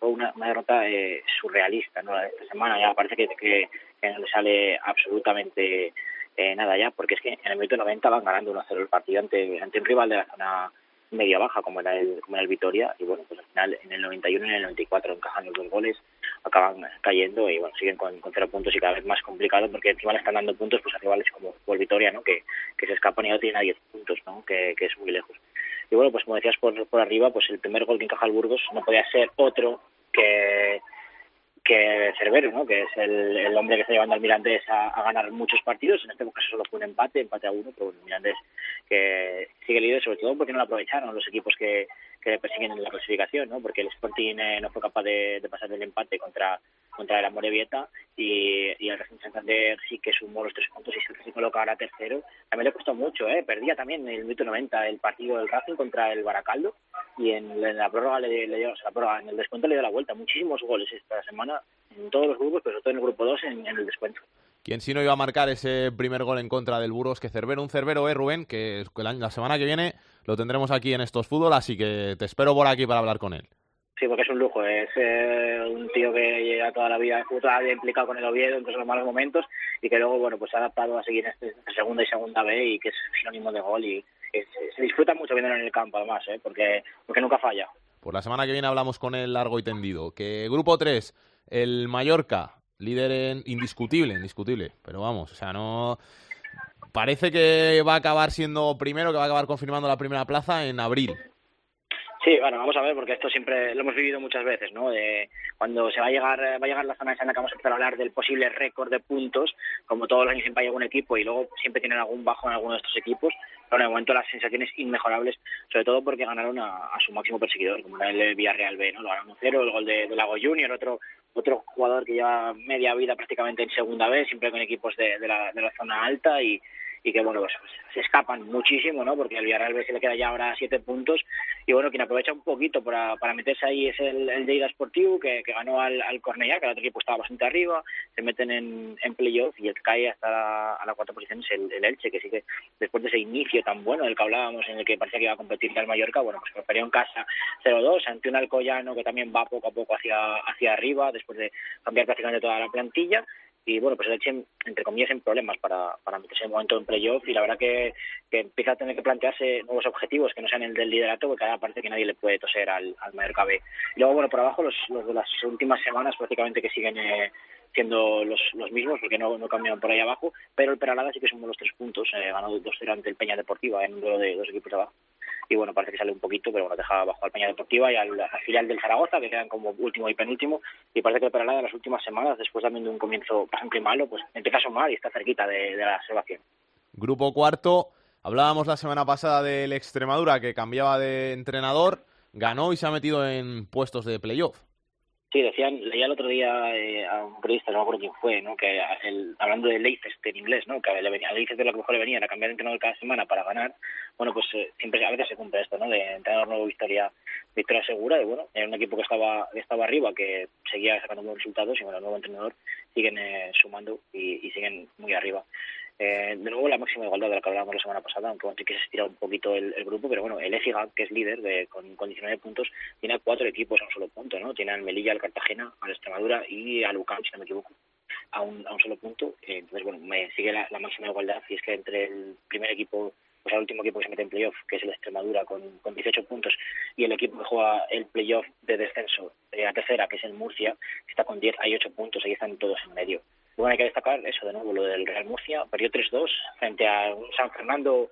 una, una derrota eh, surrealista ¿no? esta semana, ya parece que, que, que no le sale absolutamente eh, nada ya, porque es que en el minuto 90 van ganando 1-0 el partido ante, ante un rival de la zona media baja como era el como era el Vitoria y bueno pues al final en el 91 y en el 94 encajan los dos goles acaban cayendo y bueno siguen con, con cero puntos y cada vez más complicado porque encima le están dando puntos pues a rivales como el Vitoria no que, que se escapan y no tienen a 10 puntos no que, que es muy lejos. Y bueno pues como decías por, por arriba pues el primer gol que encaja el Burgos no podía ser otro que que Cervero, ¿no? que es el, el, hombre que está llevando al Mirandés a, a, ganar muchos partidos. En este caso solo fue un empate, empate a uno, pero el Mirandés que sigue líder, sobre todo porque no lo aprovecharon los equipos que, que persiguen en la clasificación, ¿no? porque el Sporting eh, no fue capaz de, pasar el empate contra contra el Amorebieta y, y el Racing Santander sí que sumó los tres puntos y se coloca ahora tercero. También le costó mucho, ¿eh? perdía también en el minuto 90 el partido del Racing contra el Baracaldo y en, la prórroga le, dio, o sea, la prórroga, en el descuento le dio la vuelta. Muchísimos goles esta semana en todos los grupos, pero sobre todo en el grupo 2 en, en el descuento.
¿Quién si no iba a marcar ese primer gol en contra del Burgos que Cervero? Un Cervero, ¿eh, Rubén? Que la semana que viene lo tendremos aquí en estos fútbol, así que te espero por aquí para hablar con él.
Sí, porque es un lujo. Es eh, un tío que lleva toda la vida, vida implicado con el Oviedo en todos los malos momentos y que luego, bueno, pues se ha adaptado a seguir en este, segunda y segunda B y que es sinónimo de gol y es, se disfruta mucho viéndolo en el campo además, ¿eh? porque, porque nunca falla.
Pues la semana que viene hablamos con el largo y tendido. Que grupo 3, el Mallorca, líder en, indiscutible, indiscutible, pero vamos, o sea, no parece que va a acabar siendo primero, que va a acabar confirmando la primera plaza en abril.
Sí, bueno, vamos a ver, porque esto siempre lo hemos vivido muchas veces, ¿no? De cuando se va a llegar va a llegar la zona esa en la que vamos a empezar a hablar del posible récord de puntos, como todos los años siempre hay algún equipo y luego siempre tienen algún bajo en alguno de estos equipos, pero en el momento las sensaciones inmejorables, sobre todo porque ganaron a, su máximo perseguidor, como era el Villarreal B, ¿no? Lo ganaron cero, el gol de, Lago Junior, otro otro jugador que lleva media vida prácticamente en segunda B, siempre con equipos de, de, la, de la zona alta y, y que bueno pues, se escapan muchísimo no porque al Villarreal se le queda ya ahora siete puntos y bueno quien aprovecha un poquito para, para meterse ahí es el, el Sportivo que, que ganó al, al Cornellà que el otro equipo estaba bastante arriba se meten en, en playoff y el que cae hasta la, a la cuarta posición es el, el, Elche que sí que después de ese inicio tan bueno del que hablábamos en el que parecía que iba a competir al Mallorca bueno pues perdió en casa 0-2 ante un Alcoyano que también va poco a poco hacia hacia arriba después de cambiar prácticamente toda la plantilla y bueno, pues el Elche, entre comillas, en problemas para, para meterse en momento en playoff y la verdad que, que empieza a tener que plantearse nuevos objetivos que no sean el del liderato porque ahora parece que nadie le puede toser al, al Mallorca B. Y luego, bueno, por abajo los, los de las últimas semanas prácticamente que siguen eh, siendo los, los mismos porque no, no cambian por ahí abajo, pero el Peralada sí que sumó los tres puntos, eh, ganó 2-0 ante el Peña Deportiva en un duelo de dos equipos de abajo y bueno, parece que sale un poquito, pero bueno, deja bajo al Peña Deportiva y al, final del Zaragoza, que quedan como último y penúltimo, y parece que el Peralada en las últimas semanas, después también de un comienzo bastante malo, pues empieza a sumar y está cerquita de, de la salvación.
Grupo cuarto, hablábamos la semana pasada del Extremadura que cambiaba de entrenador, ganó y se ha metido en puestos de playoff.
Sí, decían, leía el otro día eh, a un periodista, no me acuerdo quién fue, ¿no? que hablando de Leicester en inglés, ¿no? que le venía, a Leicester lo que mejor le venía era cambiar de entrenador cada semana para ganar, bueno, pues eh, siempre a veces se cumple esto, ¿no? de entrenador nuevo, victoria, victoria segura, y bueno, era un equipo que estaba, que estaba arriba, que seguía sacando buenos resultados, y bueno, el nuevo entrenador siguen eh, sumando y, y siguen muy arriba. Eh, de nuevo, la máxima igualdad de la que hablábamos la semana pasada, aunque que se estira un poquito el, grupo, pero bueno, el Écija, que es líder de, con, con 19 puntos, tiene cuatro equipos a un solo punto, ¿no? Tiene al Melilla, al Cartagena, al Extremadura y al UCAM, si no me equivoco, a un, a un solo punto. Eh, entonces, bueno, me sigue la, máxima igualdad y es que entre el primer equipo pues el último equipo que se mete en playoff, que es el Extremadura, con, con 18 puntos, y el equipo que juega el playoff de descenso de la tercera, que es el Murcia, está con 10, hay 8 puntos, ahí están todos en medio. Bueno, hay que destacar eso de nuevo, lo del Real Murcia, perdió 3-2 frente a un San Fernando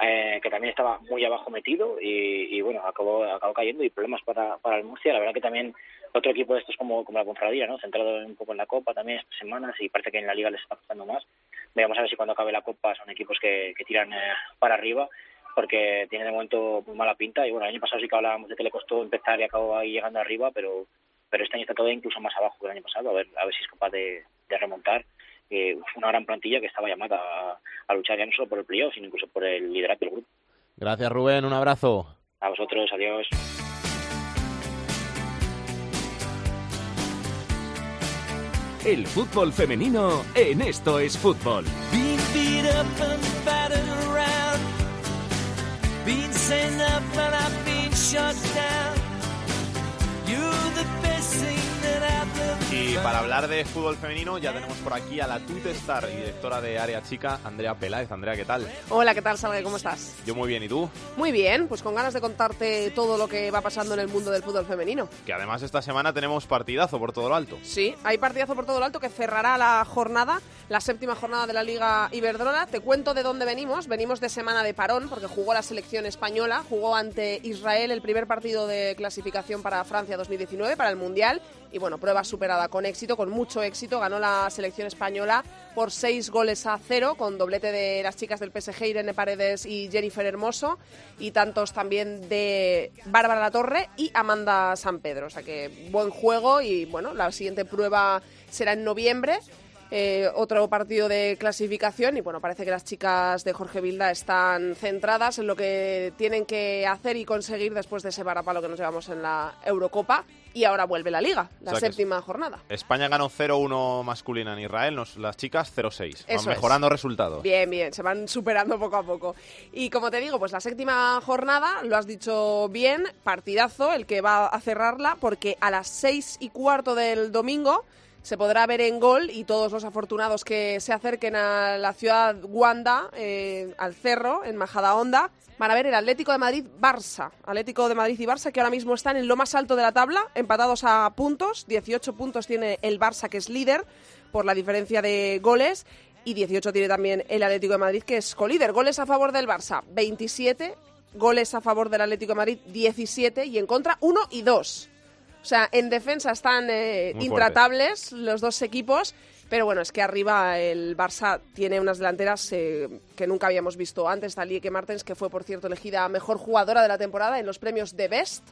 eh, que también estaba muy abajo metido y, bueno, acabó, acabó cayendo y problemas para, para el Murcia. La verdad que también otro equipo de estos como, como la Confradía, ¿no? centrado un poco en la Copa también estas semanas y parece que en la Liga les está costando más. Veamos a ver si cuando acabe la Copa son equipos que, que tiran eh, para arriba porque tiene de momento muy mala pinta y bueno, el año pasado sí que hablábamos de que le costó empezar y acabó ahí llegando arriba, pero pero este año está todo incluso más abajo que el año pasado, a ver, a ver si es capaz de, de remontar eh, una gran plantilla que estaba llamada a, luchar ya no solo por el playoff, sino incluso por el liderato del grupo.
Gracias Rubén, un abrazo.
A vosotros, adiós.
El fútbol femenino en esto es fútbol.
Y para hablar de fútbol femenino ya tenemos por aquí a la Tutestar y directora de Área Chica, Andrea Peláez. Andrea, ¿qué tal?
Hola, ¿qué tal, Salve? ¿Cómo estás?
Yo muy bien, ¿y tú?
Muy bien, pues con ganas de contarte todo lo que va pasando en el mundo del fútbol femenino.
Que además esta semana tenemos partidazo por todo lo alto.
Sí, hay partidazo por todo lo alto que cerrará la jornada, la séptima jornada de la Liga Iberdrola. Te cuento de dónde venimos. Venimos de semana de parón porque jugó la selección española, jugó ante Israel el primer partido de clasificación para Francia 2019, para el Mundial. Y bueno, prueba superada con éxito, con mucho éxito. Ganó la selección española por seis goles a cero, con doblete de las chicas del PSG, Irene Paredes y Jennifer Hermoso, y tantos también de Bárbara La Torre y Amanda San Pedro. O sea que buen juego y bueno, la siguiente prueba será en noviembre. Eh, otro partido de clasificación y bueno, parece que las chicas de Jorge Vilda están centradas en lo que tienen que hacer y conseguir después de ese varapalo que nos llevamos en la Eurocopa y ahora vuelve la liga, la séptima jornada.
España ganó 0-1 masculina en Israel, las chicas 0-6. Van mejorando resultados.
Bien, bien, se van superando poco a poco. Y como te digo, pues la séptima jornada, lo has dicho bien, partidazo el que va a cerrarla, porque a las seis y cuarto del domingo se podrá ver en gol y todos los afortunados que se acerquen a la ciudad Wanda, eh, al cerro, en Majadahonda, van a ver el Atlético de Madrid-Barça. Atlético de Madrid y Barça que ahora mismo están en lo más alto de la tabla, empatados a puntos. 18 puntos tiene el Barça que es líder por la diferencia de goles y 18 tiene también el Atlético de Madrid, que es colíder. Goles a favor del Barça, 27. Goles a favor del Atlético de Madrid, 17. Y en contra, 1 y 2. O sea, en defensa están eh, intratables los dos equipos. Pero bueno, es que arriba el Barça tiene unas delanteras eh, que nunca habíamos visto antes. Lieke Martens, que fue, por cierto, elegida mejor jugadora de la temporada en los premios de Best.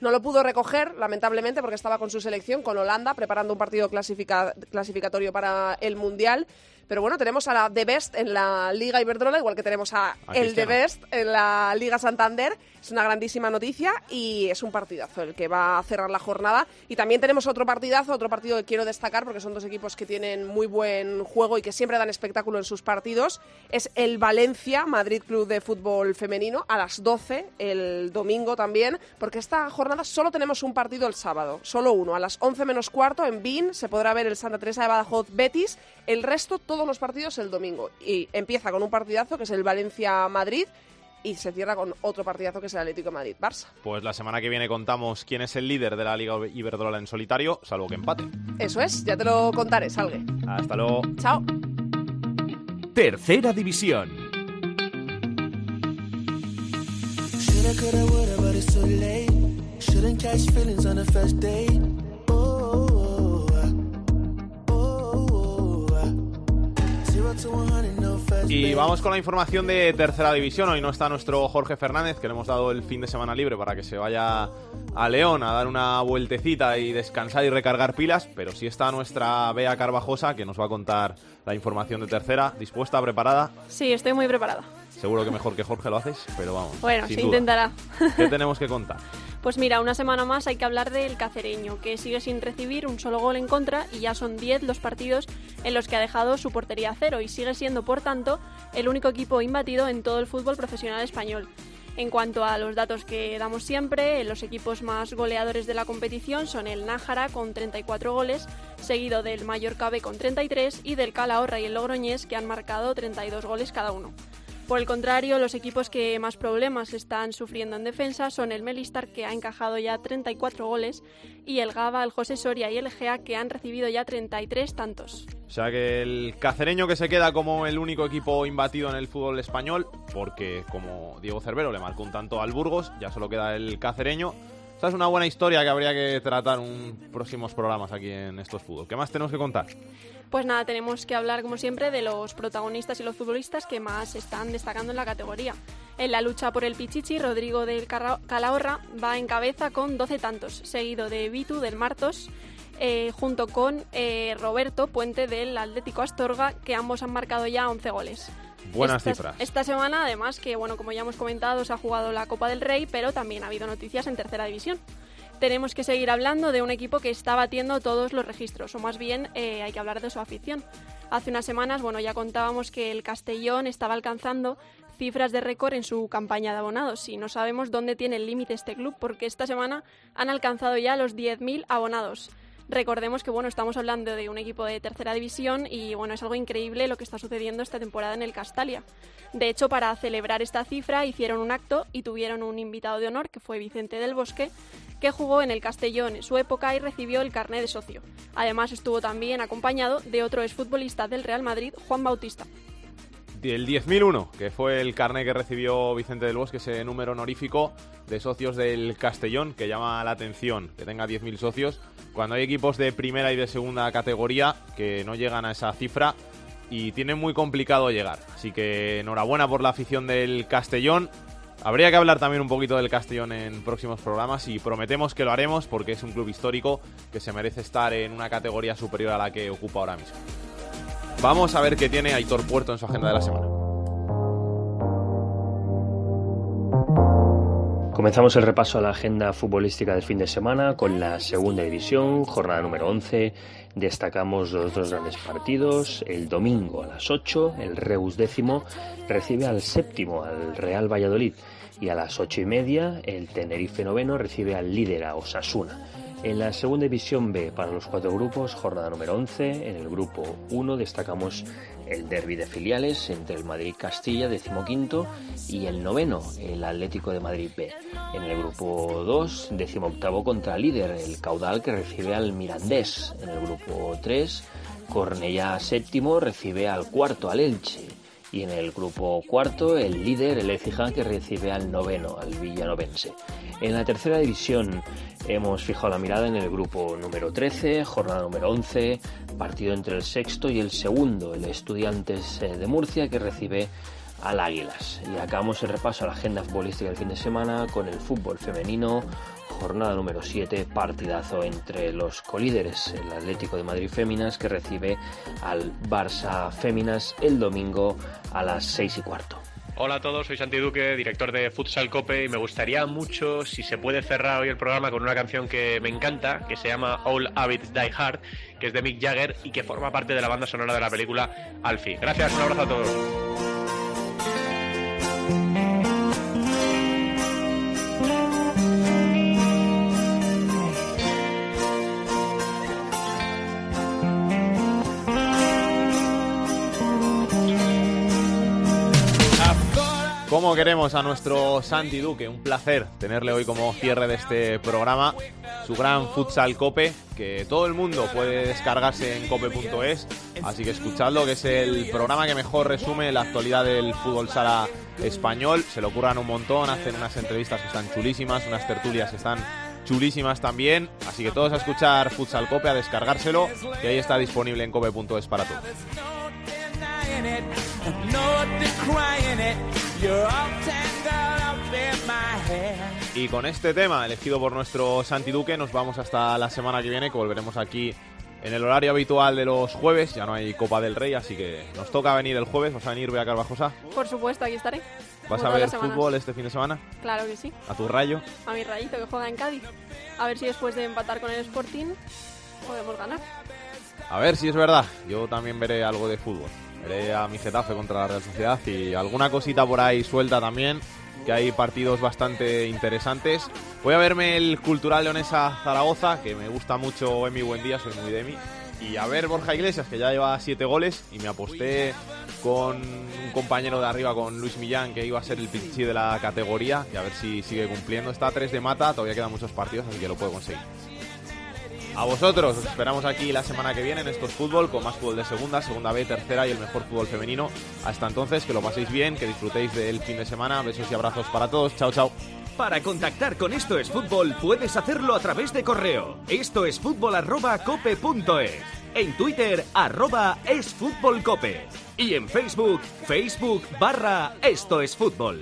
No lo pudo recoger, lamentablemente, porque estaba con su selección, con Holanda, preparando un partido clasificatorio para el Mundial. Pero bueno, tenemos a la The Best en la Liga Iberdrola, igual que tenemos a, el The Best en la Liga Santander. Es una grandísima noticia y es un partidazo el que va a cerrar la jornada. Y también tenemos otro partidazo, otro partido que quiero destacar porque son dos equipos que tienen muy buen juego y que siempre dan espectáculo en sus partidos. Es el Valencia Madrid Club de Fútbol Femenino a las 12 el domingo también, porque esta jornada solo tenemos un partido el sábado, solo uno. A las 11 menos cuarto en BIN se podrá ver el Santa Teresa de Badajoz Betis. El resto, todos los partidos el domingo. Y empieza con un partidazo que es el Valencia-Madrid y se cierra con otro partidazo que es el Atlético Madrid-Barça.
Pues la semana que viene contamos quién es el líder de la Liga Iberdrola en solitario, salvo que empate.
Eso es, ya te lo contaré, salve.
Hasta luego.
Chao.
Tercera división.
Y vamos con la información de tercera división. Hoy no está nuestro Jorge Fernández, que le hemos dado el fin de semana libre para que se vaya a León a dar una vueltecita y descansar y recargar pilas, pero sí está nuestra Bea Carvajosa, que nos va a contar la información de tercera. ¿Dispuesta, preparada?
Sí, estoy muy preparada.
Seguro que mejor que Jorge lo haces, pero vamos.
Bueno, se intentará.
¿Qué tenemos que contar?
Pues mira, una semana más hay que hablar del cacereño, que sigue sin recibir un solo gol en contra y ya son 10 los partidos en los que ha dejado su portería a cero y sigue siendo, por tanto, el único equipo imbatido en todo el fútbol profesional español. En cuanto a los datos que damos siempre, los equipos más goleadores de la competición son el Nájara con 34 goles, seguido del Mallorca B con 33 y del Calahorra y el Logroñés que han marcado 32 goles cada uno. Por el contrario, los equipos que más problemas están sufriendo en defensa son el Melistar, que ha encajado ya 34 goles, y el Gaba, el José Soria y el Egea, que han recibido ya 33 tantos.
O sea que el cacereño que se queda como el único equipo imbatido en el fútbol español, porque como Diego Cervero le marcó un tanto al Burgos, ya solo queda el cacereño. Esta es una buena historia que habría que tratar en próximos programas aquí en estos fútbol. ¿Qué más tenemos que contar?
Pues nada, tenemos que hablar como siempre de los protagonistas y los futbolistas que más están destacando en la categoría. En la lucha por el Pichichi, Rodrigo del Calahorra va en cabeza con 12 tantos, seguido de Vitu del Martos, eh, junto con eh, Roberto Puente del Atlético Astorga, que ambos han marcado ya 11 goles.
Buenas cifras.
Esta semana, además, que bueno, como ya hemos comentado, se ha jugado la Copa del Rey, pero también ha habido noticias en tercera división tenemos que seguir hablando de un equipo que está batiendo todos los registros, o más bien eh, hay que hablar de su afición. Hace unas semanas, bueno, ya contábamos que el Castellón estaba alcanzando cifras de récord en su campaña de abonados y no sabemos dónde tiene el límite este club porque esta semana han alcanzado ya los 10.000 abonados. Recordemos que bueno, estamos hablando de un equipo de tercera división y bueno, es algo increíble lo que está sucediendo esta temporada en el Castalia. De hecho, para celebrar esta cifra hicieron un acto y tuvieron un invitado de honor que fue Vicente del Bosque, que jugó en el Castellón en su época y recibió el carné de socio. Además estuvo también acompañado de otro exfutbolista del Real Madrid, Juan Bautista.
El 10.001, que fue el carné que recibió Vicente del Bosque, ese número honorífico de socios del Castellón, que llama la atención que tenga 10.000 socios, cuando hay equipos de primera y de segunda categoría que no llegan a esa cifra y tienen muy complicado llegar. Así que enhorabuena por la afición del Castellón Habría que hablar también un poquito del Castellón en próximos programas y prometemos que lo haremos porque es un club histórico que se merece estar en una categoría superior a la que ocupa ahora mismo. Vamos a ver qué tiene Aitor Puerto en su agenda de la semana.
Comenzamos el repaso a la agenda futbolística del fin de semana con la segunda división, jornada número 11. Destacamos los dos grandes partidos. El domingo a las 8, el Reus décimo recibe al séptimo, al Real Valladolid. Y a las ocho y media, el Tenerife noveno recibe al líder, a Osasuna. En la segunda división B, para los cuatro grupos, jornada número 11. En el grupo 1 destacamos el derby de filiales entre el Madrid-Castilla, decimoquinto, y el noveno, el Atlético de Madrid B. En el grupo 2, decimoctavo contra líder, el Caudal que recibe al Mirandés. En el grupo 3, Cornellá séptimo recibe al cuarto, al Elche. Y en el grupo cuarto, el líder, el Ecija, que recibe al noveno, al Villanovense. En la tercera división hemos fijado la mirada en el grupo número 13, jornada número 11, partido entre el sexto y el segundo, el Estudiantes eh, de Murcia, que recibe al Águilas. Y acabamos el repaso a la agenda futbolística del fin de semana con el fútbol femenino, jornada número 7, partidazo entre los colíderes, el Atlético de Madrid Féminas, que recibe al Barça Féminas el domingo a las 6 y cuarto.
Hola a todos, soy Santi Duque, director de Futsal Cope y me gustaría mucho si se puede cerrar hoy el programa con una canción que me encanta, que se llama All Habit Die Hard, que es de Mick Jagger y que forma parte de la banda sonora de la película Alfie. Gracias, un abrazo a todos.
¿Cómo queremos a nuestro Santi Duque? Un placer tenerle hoy como cierre de este programa. Su gran futsal cope, que todo el mundo puede descargarse en cope.es. Así que escuchadlo, que es el programa que mejor resume la actualidad del fútbol sala español. Se lo ocurran un montón, hacen unas entrevistas que están chulísimas, unas tertulias que están chulísimas también. Así que todos a escuchar Futsal Cope, a descargárselo, que ahí está disponible en cope.es para todos. Y con este tema elegido por nuestro Santi Duque nos vamos hasta la semana que viene que volveremos aquí en el horario habitual de los jueves. Ya no hay Copa del Rey, así que nos toca venir el jueves. ¿Vas a venir, Bea Carvajosa?
Por supuesto, aquí estaré.
¿Vas a ver fútbol este fin de semana?
Claro que sí.
¿A tu rayo?
A mi rayito que juega en Cádiz. A ver si después de empatar con el Sporting podemos ganar.
A ver si es verdad. Yo también veré algo de fútbol. Veré a mi Getafe contra la Real Sociedad y alguna cosita por ahí suelta también, que hay partidos bastante interesantes. Voy a verme el Cultural Leonesa Zaragoza, que me gusta mucho Emi Buendía, soy muy de Emi. Y a ver Borja Iglesias, que ya lleva siete goles y me aposté con un compañero de arriba, con Luis Millán, que iba a ser el pichichi de la categoría, y a ver si sigue cumpliendo. Está a 3 de mata, todavía quedan muchos partidos, así que lo puedo conseguir. A vosotros, os esperamos aquí la semana que viene en estos fútbol, con más fútbol de segunda, segunda B, tercera y el mejor fútbol femenino. Hasta entonces, que lo paséis bien, que disfrutéis del fin de semana. Besos y abrazos para todos. Chao, chao.
Para contactar con Esto es Fútbol puedes hacerlo a través de correo. Esto es fútbol arroba cope. En Twitter arroba es fútbol. Y en Facebook, Facebook barra Esto es Fútbol.